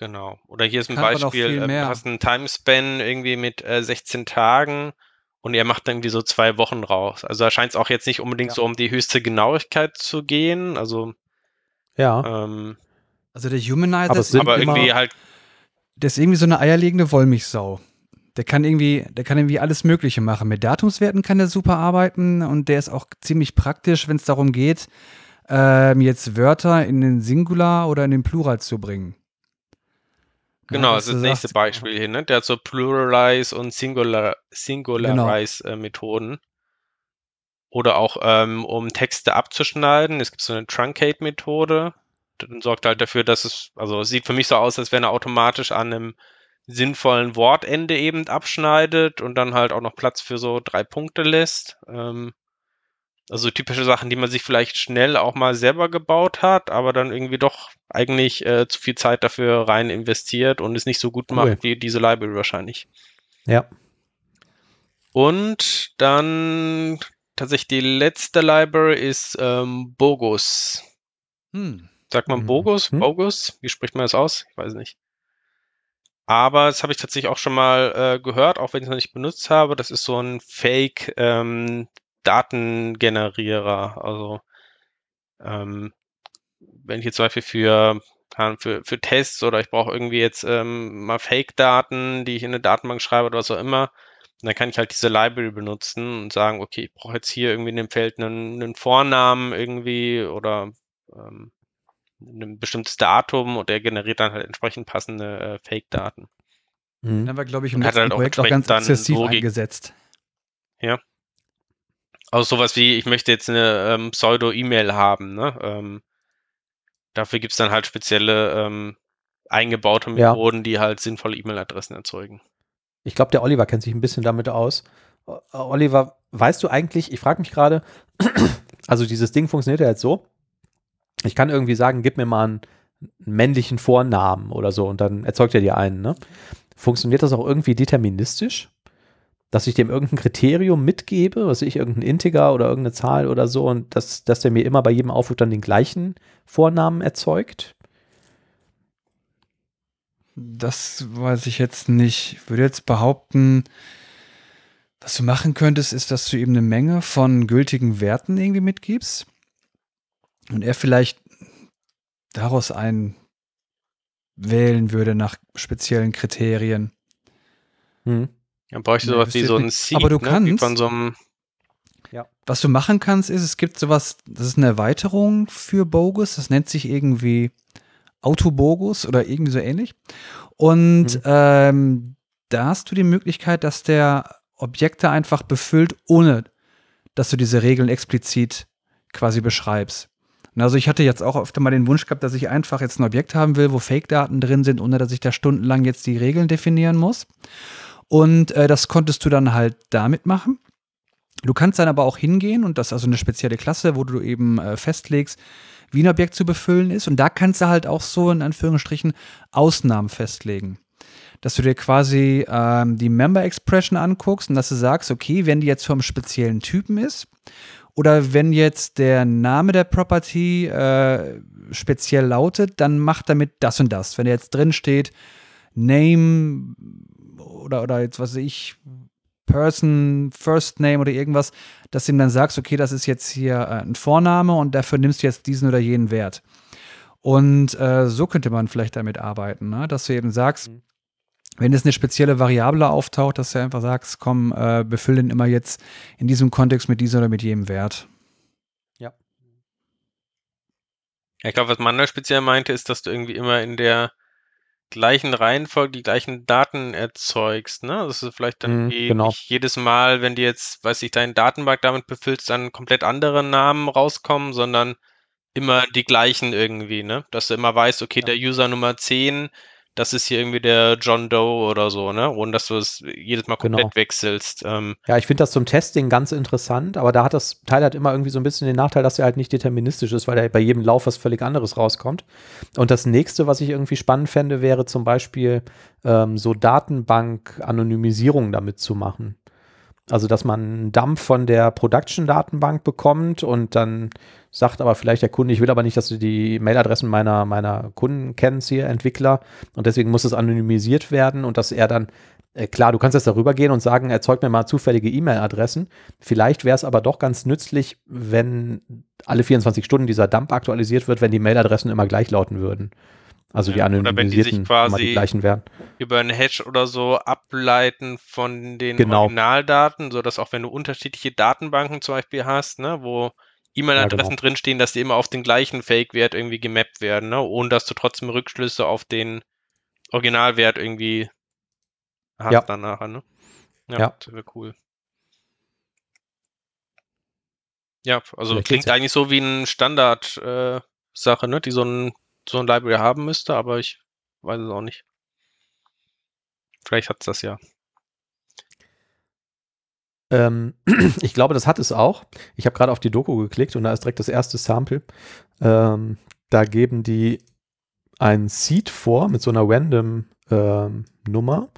Genau. Oder hier ist ein Kann Beispiel, äh, du hast einen Timespan irgendwie mit äh, 16 Tagen und er macht dann irgendwie so zwei Wochen raus. Also da scheint es auch jetzt nicht unbedingt ja. so um die höchste Genauigkeit zu gehen. Also ja. Ähm, also der Humanizer aber ist aber irgendwie halt. Der ist irgendwie so eine eierlegende Wollmilchsau. Der kann irgendwie, der kann irgendwie alles Mögliche machen. Mit Datumswerten kann der super arbeiten und der ist auch ziemlich praktisch, wenn es darum geht, ähm, jetzt Wörter in den Singular oder in den Plural zu bringen. Genau, ja, das ist das nächste sagst, Beispiel hier, ne? Der hat so Pluralize und Singular, Singularize genau. äh, Methoden. Oder auch, ähm, um Texte abzuschneiden. Es gibt so eine Truncate-Methode. Dann sorgt halt dafür, dass es, also es sieht für mich so aus, als wenn er automatisch an einem sinnvollen Wortende eben abschneidet und dann halt auch noch Platz für so drei Punkte lässt. Ähm, also typische Sachen, die man sich vielleicht schnell auch mal selber gebaut hat, aber dann irgendwie doch eigentlich äh, zu viel Zeit dafür rein investiert und es nicht so gut macht wie diese Library wahrscheinlich. Ja. Und dann tatsächlich die letzte Library ist ähm, Bogus. Hm. Sagt man mhm. Bogus? Hm. Bogus? Wie spricht man das aus? Ich weiß nicht. Aber das habe ich tatsächlich auch schon mal äh, gehört, auch wenn ich es noch nicht benutzt habe. Das ist so ein Fake ähm, Datengenerierer. Also ähm, wenn ich jetzt zum Beispiel für, für, für Tests oder ich brauche irgendwie jetzt ähm, mal Fake-Daten, die ich in eine Datenbank schreibe oder was auch immer, dann kann ich halt diese Library benutzen und sagen, okay, ich brauche jetzt hier irgendwie in dem Feld einen, einen Vornamen irgendwie oder ähm, ein bestimmtes Datum und der generiert dann halt entsprechend passende äh, Fake-Daten. Mhm. Dann war, glaube ich, im letzten halt Projekt auch ganz exzessiv eingesetzt. Ja. Also sowas wie, ich möchte jetzt eine ähm, Pseudo-E-Mail haben, ne? Ähm, dafür gibt es dann halt spezielle ähm, eingebaute Methoden, ja. die halt sinnvolle E-Mail-Adressen erzeugen. Ich glaube, der Oliver kennt sich ein bisschen damit aus. Oliver, weißt du eigentlich, ich frage mich gerade, also dieses Ding funktioniert ja jetzt so, ich kann irgendwie sagen, gib mir mal einen männlichen Vornamen oder so und dann erzeugt er dir einen. Ne? Funktioniert das auch irgendwie deterministisch? Dass ich dem irgendein Kriterium mitgebe, was ich, irgendein Integer oder irgendeine Zahl oder so und dass, dass der mir immer bei jedem Aufruf dann den gleichen Vornamen erzeugt? Das weiß ich jetzt nicht. Ich würde jetzt behaupten, was du machen könntest, ist, dass du ihm eine Menge von gültigen Werten irgendwie mitgibst und er vielleicht daraus einen wählen würde nach speziellen Kriterien. Hm. Dann bräuchte ja, sowas wie so ein Seed, Aber du ne? kannst, von so einem ja. was du machen kannst, ist, es gibt sowas, das ist eine Erweiterung für Bogus, das nennt sich irgendwie Autobogus oder irgendwie so ähnlich. Und hm. ähm, da hast du die Möglichkeit, dass der Objekte einfach befüllt, ohne dass du diese Regeln explizit quasi beschreibst. Also ich hatte jetzt auch öfter mal den Wunsch gehabt, dass ich einfach jetzt ein Objekt haben will, wo Fake-Daten drin sind, ohne dass ich da stundenlang jetzt die Regeln definieren muss. Und äh, das konntest du dann halt damit machen. Du kannst dann aber auch hingehen und das ist also eine spezielle Klasse, wo du eben äh, festlegst, wie ein Objekt zu befüllen ist. Und da kannst du halt auch so in Anführungsstrichen Ausnahmen festlegen. Dass du dir quasi ähm, die Member Expression anguckst und dass du sagst, okay, wenn die jetzt vom speziellen Typen ist oder wenn jetzt der Name der Property äh, speziell lautet, dann macht damit das und das. Wenn jetzt drin steht, Name oder, oder jetzt, was weiß ich, Person, First Name oder irgendwas, dass du ihm dann sagst, okay, das ist jetzt hier äh, ein Vorname und dafür nimmst du jetzt diesen oder jenen Wert. Und äh, so könnte man vielleicht damit arbeiten, ne? dass du eben sagst, mhm. wenn es eine spezielle Variable auftaucht, dass du einfach sagst, komm, äh, befüll den immer jetzt in diesem Kontext mit diesem oder mit jedem Wert. Ja. Ich glaube, was Manuel speziell meinte, ist, dass du irgendwie immer in der gleichen Reihenfolge die gleichen Daten erzeugst, ne? Das ist vielleicht dann Mhm, wie genau. nicht jedes Mal, wenn du jetzt, weiß ich, deinen Datenbank damit befüllst, dann komplett andere Namen rauskommen, sondern immer die gleichen irgendwie, ne? Dass du immer weißt, okay, der User Nummer 10, das ist hier irgendwie der John Doe oder so, ne? Ohne dass du es jedes Mal komplett Genau. wechselst. Ähm, Ja, ich finde das zum Testing ganz interessant, aber da hat das Teil halt immer irgendwie so ein bisschen den Nachteil, dass er halt nicht deterministisch ist, weil da bei jedem Lauf was völlig anderes rauskommt. Und das nächste, was ich irgendwie spannend fände, wäre zum Beispiel ähm, so Datenbank-Anonymisierung damit zu machen. Also, dass man einen Dump von der Production-Datenbank bekommt und dann sagt aber vielleicht der Kunde, ich will aber nicht, dass du die Mailadressen meiner, meiner Kunden kennst hier, Entwickler, und deswegen muss es anonymisiert werden und dass er dann äh, klar, du kannst jetzt darüber gehen und sagen, erzeug mir mal zufällige E-Mail-Adressen. Vielleicht wäre es aber doch ganz nützlich, wenn alle 24 Stunden dieser Dump aktualisiert wird, wenn die Mailadressen immer gleich lauten würden. Also die Ja, oder wenn die anonymisierten sich quasi- die gleichen wären. über einen Hash oder so ableiten von den Genau. Originaldaten, sodass auch wenn du unterschiedliche Datenbanken zum Beispiel hast, ne, wo E-Mail-Adressen genau. drinstehen, dass die immer auf den gleichen Fake-Wert irgendwie gemappt werden, ne, ohne dass du trotzdem Rückschlüsse auf den Originalwert irgendwie hast Ja. dann nachher, ne? Ja, Ja. das wäre cool. Ja, also klingt ja. eigentlich so wie ein Standard-Sache, äh, ne, die so ein, so ein Library haben müsste, aber ich weiß es auch nicht. Vielleicht hat es das ja. Ähm, ich glaube, das hat es auch. Ich habe gerade auf die Doku geklickt und da ist direkt das erste Sample. Ähm, da geben die ein Seed vor mit so einer random ähm, Nummer.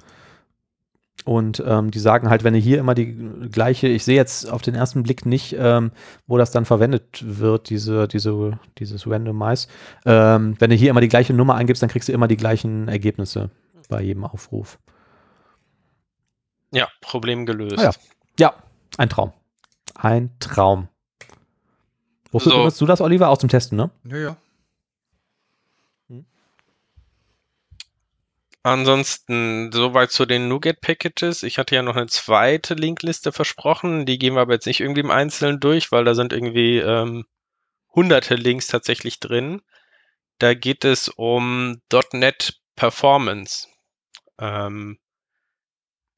Und ähm, die sagen halt, wenn ihr hier immer die gleiche, ich sehe jetzt auf den ersten Blick nicht, ähm, wo das dann verwendet wird, diese, diese, dieses Randomize. Ähm, wenn du hier immer die gleiche Nummer eingibst, dann kriegst du immer die gleichen Ergebnisse bei jedem Aufruf. Ja, Problem gelöst. Ah ja. Ja, ein Traum. Ein Traum. Wofür So. benutzt du das, Oliver? Aus dem Testen, ne? Ja, ja. Ansonsten soweit zu den NuGet-Packages. Ich hatte ja noch eine zweite Linkliste versprochen. Die gehen wir aber jetzt nicht irgendwie im Einzelnen durch, weil da sind irgendwie ähm, hunderte Links tatsächlich drin. Da geht es um .NET Performance. Ähm,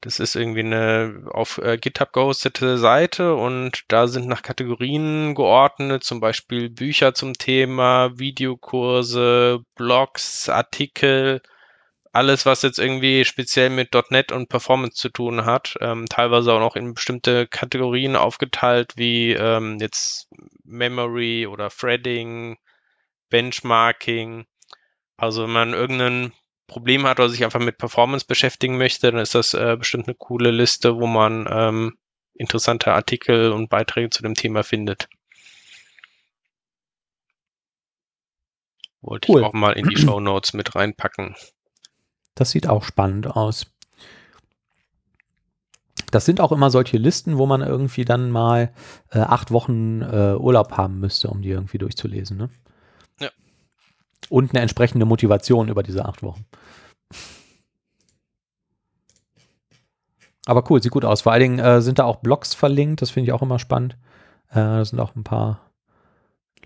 das ist irgendwie eine auf äh, GitHub gehostete Seite und da sind nach Kategorien geordnet, zum Beispiel Bücher zum Thema, Videokurse, Blogs, Artikel, alles, was jetzt irgendwie speziell mit .NET und Performance zu tun hat, ähm, teilweise auch noch in bestimmte Kategorien aufgeteilt, wie ähm, jetzt Memory oder Threading, Benchmarking. Also wenn man irgendein Problem hat oder sich einfach mit Performance beschäftigen möchte, dann ist das äh, bestimmt eine coole Liste, wo man ähm, interessante Artikel und Beiträge zu dem Thema findet. Wollte Cool. ich auch mal in die Show Notes mit reinpacken. Das sieht auch spannend aus. Das sind auch immer solche Listen, wo man irgendwie dann mal äh, acht Wochen äh, Urlaub haben müsste, um die irgendwie durchzulesen. Ne? Ja. Und eine entsprechende Motivation über diese acht Wochen. Aber cool, sieht gut aus. Vor allen Dingen äh, sind da auch Blogs verlinkt, das finde ich auch immer spannend. Äh, da sind auch ein paar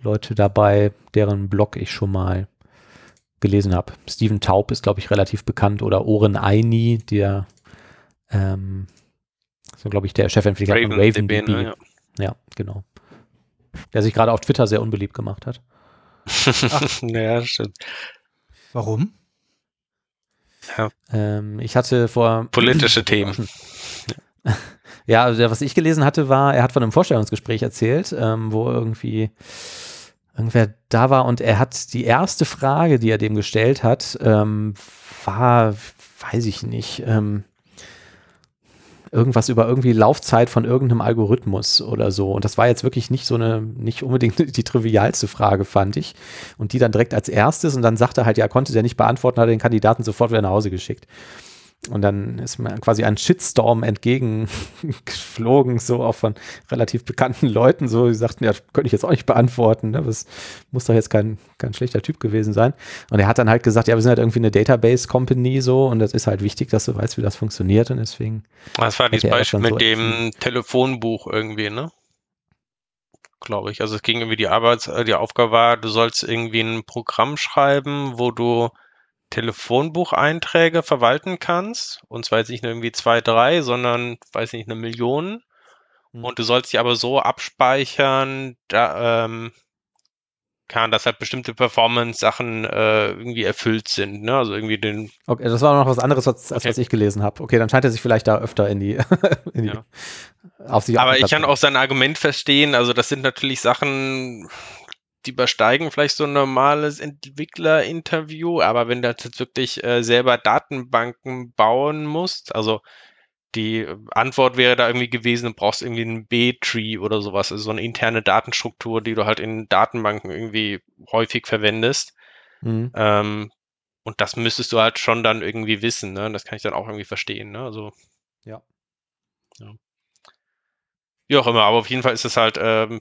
Leute dabei, deren Blog ich schon mal gelesen habe. Steven Taub ist, glaube ich, relativ bekannt oder Oren Aini, der, ähm, so glaube ich, der Chefentwickler von RavenDB, RavenDB. ne, ja. Ja, genau. Der sich gerade auf Twitter sehr unbeliebt gemacht hat. ja, stimmt. Warum? Ähm, ich hatte vor Politische Themen. Ja, also was ich gelesen hatte, war, er hat von einem Vorstellungsgespräch erzählt, ähm, wo irgendwie irgendwer da war und er hat die erste Frage, die er dem gestellt hat, ähm, war, weiß ich nicht, ähm, irgendwas über irgendwie Laufzeit von irgendeinem Algorithmus oder so. Und das war jetzt wirklich nicht so eine, nicht unbedingt die trivialste Frage, fand ich. Und die dann direkt als erstes und dann sagte er halt, ja, konnte der nicht beantworten, hat den Kandidaten sofort wieder nach Hause geschickt. Und dann ist mir quasi ein Shitstorm entgegengeflogen, so auch von relativ bekannten Leuten, so, die sagten, ja, könnte ich jetzt auch nicht beantworten, ne? das muss doch jetzt kein, kein schlechter Typ gewesen sein. Und er hat dann halt gesagt, ja, wir sind halt irgendwie eine Database-Company so und das ist halt wichtig, dass du weißt, wie das funktioniert und deswegen Das war dieses Beispiel mit so dem Telefonbuch irgendwie, ne? glaube ich. Also es ging irgendwie die Arbeits, die Aufgabe war, du sollst irgendwie ein Programm schreiben, wo du Telefonbucheinträge verwalten kannst. Und zwar jetzt nicht nur irgendwie zwei, drei, sondern, weiß nicht, eine Million. Mhm. Und du sollst sie aber so abspeichern, da, ähm, kann, dass halt bestimmte Performance-Sachen äh, irgendwie erfüllt sind. Ne? Also irgendwie den. Okay, das war noch was anderes, als, als Okay. was ich gelesen habe. Okay, dann scheint er sich vielleicht da öfter in die, in die Ja. auf sich Aber ich kann auch sein Argument verstehen. Also das sind natürlich Sachen, die übersteigen vielleicht so ein normales Entwicklerinterview. Aber wenn du jetzt wirklich äh, selber Datenbanken bauen musst, also die Antwort wäre da irgendwie gewesen, du brauchst irgendwie einen B-Tree oder sowas, also so eine interne Datenstruktur, die du halt in Datenbanken irgendwie häufig verwendest. Mhm. Ähm, und das müsstest du halt schon dann irgendwie wissen, ne? Das kann ich dann auch irgendwie verstehen, ne? Also. Ja. ja. Wie auch immer, aber auf jeden Fall ist es halt ähm,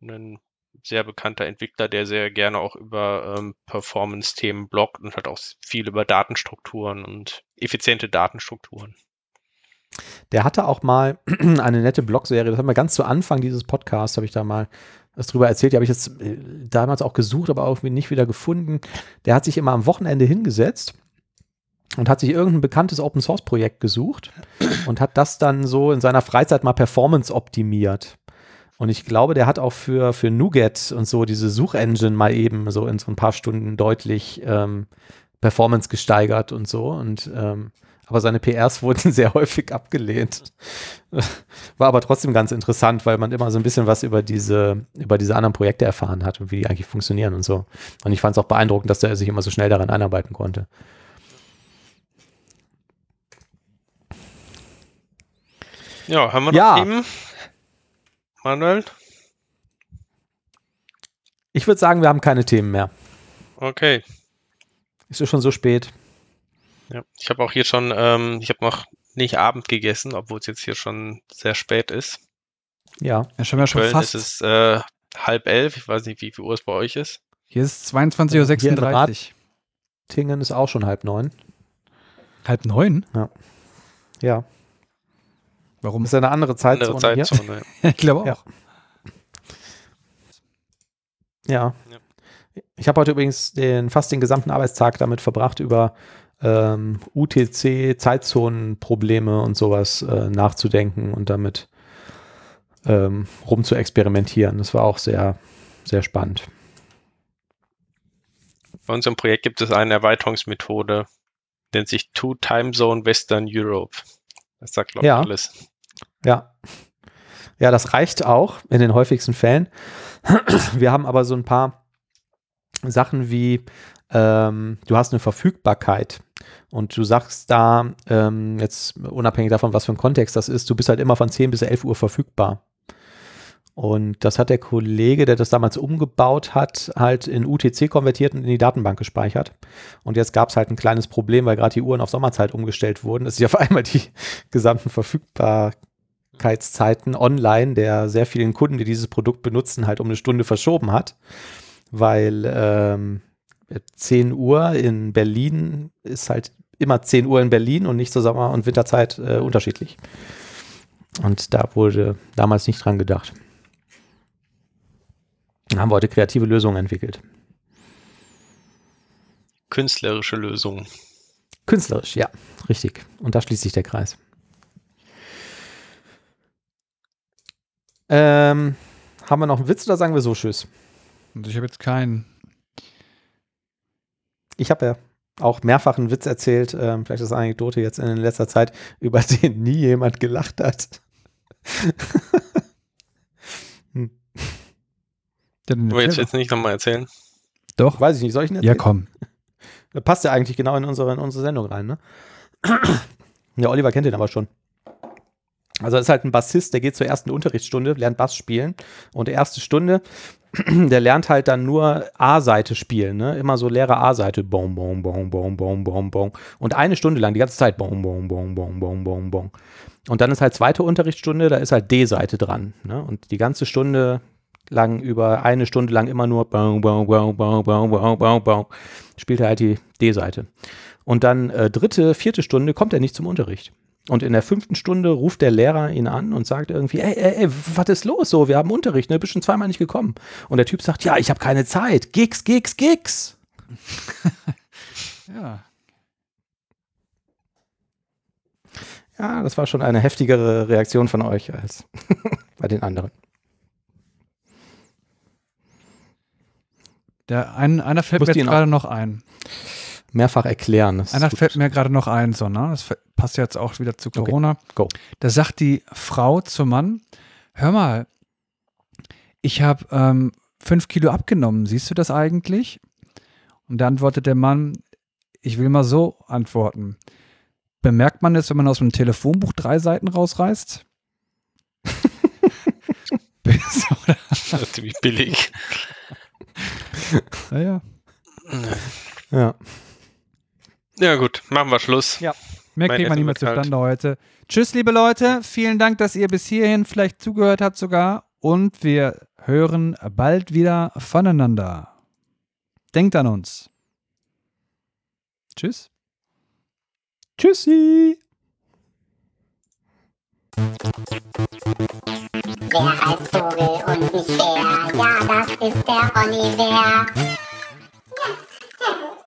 ein sehr bekannter Entwickler, der sehr gerne auch über ähm, Performance-Themen bloggt und halt auch viel über Datenstrukturen und effiziente Datenstrukturen. Der hatte auch mal eine nette Blogserie, das haben wir ganz zu Anfang dieses Podcasts, habe ich da mal was drüber erzählt. Die habe ich jetzt äh, damals auch gesucht, aber irgendwie nicht wieder gefunden. Der hat sich immer am Wochenende hingesetzt und hat sich irgendein bekanntes Open Source Projekt gesucht und hat das dann so in seiner Freizeit mal Performance optimiert. Und ich glaube, der hat auch für, für Nougat und so diese Suchengine mal eben so in so ein paar Stunden deutlich ähm, Performance gesteigert und so. Und ähm, aber seine PRs wurden sehr häufig abgelehnt. War aber trotzdem ganz interessant, weil man immer so ein bisschen was über diese, über diese anderen Projekte erfahren hat und wie die eigentlich funktionieren und so. Und ich fand es auch beeindruckend, dass er sich immer so schnell daran einarbeiten konnte. Ja, haben wir noch Ja. Themen? Manuel? Ich würde sagen, wir haben keine Themen mehr. Okay. Ist ja schon so spät. Ja, ich habe auch hier schon, ähm, ich habe noch nicht Abend gegessen, obwohl es jetzt hier schon sehr spät ist. Ja. Ja, schon mal schon Köln fast. ist es äh, halb elf. Ich weiß nicht, wie viel Uhr es bei euch ist. Hier ist 22.36 Uhr. Tingen ist auch schon halb neun. Halb neun? Ja. Warum? Ist ja eine andere Zeitzone Andere hier. Zeitzone. ich glaube auch. Ja. Ja. Ja. Ich habe heute übrigens den, fast den gesamten Arbeitstag damit verbracht, über ähm, UTC, Zeitzonenprobleme und sowas äh, nachzudenken und damit ähm, rum zu experimentieren. Das war auch sehr, sehr spannend. Bei unserem Projekt gibt es eine Erweiterungsmethode, nennt sich Two Time Zone Western Europe. Das sagt, glaube ich, Ja. alles. Ja. Ja, das reicht auch in den häufigsten Fällen. Wir haben aber so ein paar Sachen wie, ähm, du hast eine Verfügbarkeit und du sagst da, ähm, jetzt unabhängig davon, was für ein Kontext das ist, du bist halt immer von 10 bis 11 Uhr verfügbar. Und das hat der Kollege, der das damals umgebaut hat, halt in UTC konvertiert und in die Datenbank gespeichert. Und jetzt gab es halt ein kleines Problem, weil gerade die Uhren auf Sommerzeit umgestellt wurden, dass sich auf einmal die gesamten Verfügbarkeitszeiten online der sehr vielen Kunden, die dieses Produkt benutzen, halt um eine Stunde verschoben hat. Weil ähm, 10 Uhr in Berlin ist halt immer 10 Uhr in Berlin und nicht zur Sommer- und Winterzeit äh, unterschiedlich. Und da wurde damals nicht dran gedacht. Dann haben wir heute kreative Lösungen entwickelt. Künstlerische Lösung. Künstlerisch, ja, richtig. Und da schließt sich der Kreis. Ähm, haben wir noch einen Witz oder sagen wir so Tschüss? Also ich habe jetzt keinen. Ich habe ja auch mehrfach einen Witz erzählt, ähm, vielleicht ist das eine Anekdote jetzt in letzter Zeit, über den nie jemand gelacht hat. Ja, dann Wollen wir jetzt, nicht nochmal erzählen? doch. Weiß ich nicht, soll ich ihn Ja, erzählen? komm. Das passt ja eigentlich genau in unsere, in unsere Sendung rein, ne? Ja, Oliver kennt den aber schon. Also ist halt ein Bassist, der geht zur ersten Unterrichtsstunde, lernt Bass spielen und die erste Stunde, der lernt halt dann nur A-Seite spielen, ne? Immer so leere A-Seite, bom, bom, bom, bom, bom, bom, bom. Und eine Stunde lang, die ganze Zeit, bom, bom, bom, bom, bom, bom, bom. Und dann ist halt zweite Unterrichtsstunde, da ist halt D-Seite dran, ne? Und die ganze Stunde lang über eine Stunde lang immer nur bom, bom, bom, bom, bom, bom, bom, bom, spielt er halt die D-Seite. Und dann äh, dritte, vierte Stunde kommt er nicht zum Unterricht. Und in der fünften Stunde ruft der Lehrer ihn an und sagt irgendwie, ey, ey, ey, was ist los so? Wir haben Unterricht, ne? Bist schon zweimal nicht gekommen. Und der Typ sagt, ja, ich habe keine Zeit. Gigs, Gigs, Gigs. Ja. Ja, das war schon eine heftigere Reaktion von euch als bei den anderen. Der ein, einer fällt mir jetzt gerade noch ein. Mehrfach erklären. das Einer fällt mir gerade noch ein, so, ne? Das passt jetzt auch wieder zu Okay. Corona. Go. Da sagt die Frau zum Mann: Hör mal, ich habe ähm, fünf Kilo abgenommen. Siehst du das eigentlich? Und da antwortet der Mann: Ich will mal so antworten. Bemerkt man es, wenn man aus dem Telefonbuch drei Seiten rausreißt? so, oder? Das ist ziemlich billig. Naja. Ja. Ja, gut, machen wir Schluss. Ja. Mehr Mein kriegt man nicht mehr zustande heute. Tschüss, liebe Leute. Vielen Dank, dass ihr bis hierhin vielleicht zugehört habt sogar. Und wir hören bald wieder voneinander. Denkt an uns. Tschüss. Tschüssi. Wer heißt Vogel und nicht Bär? Ja, das ist der Oliver.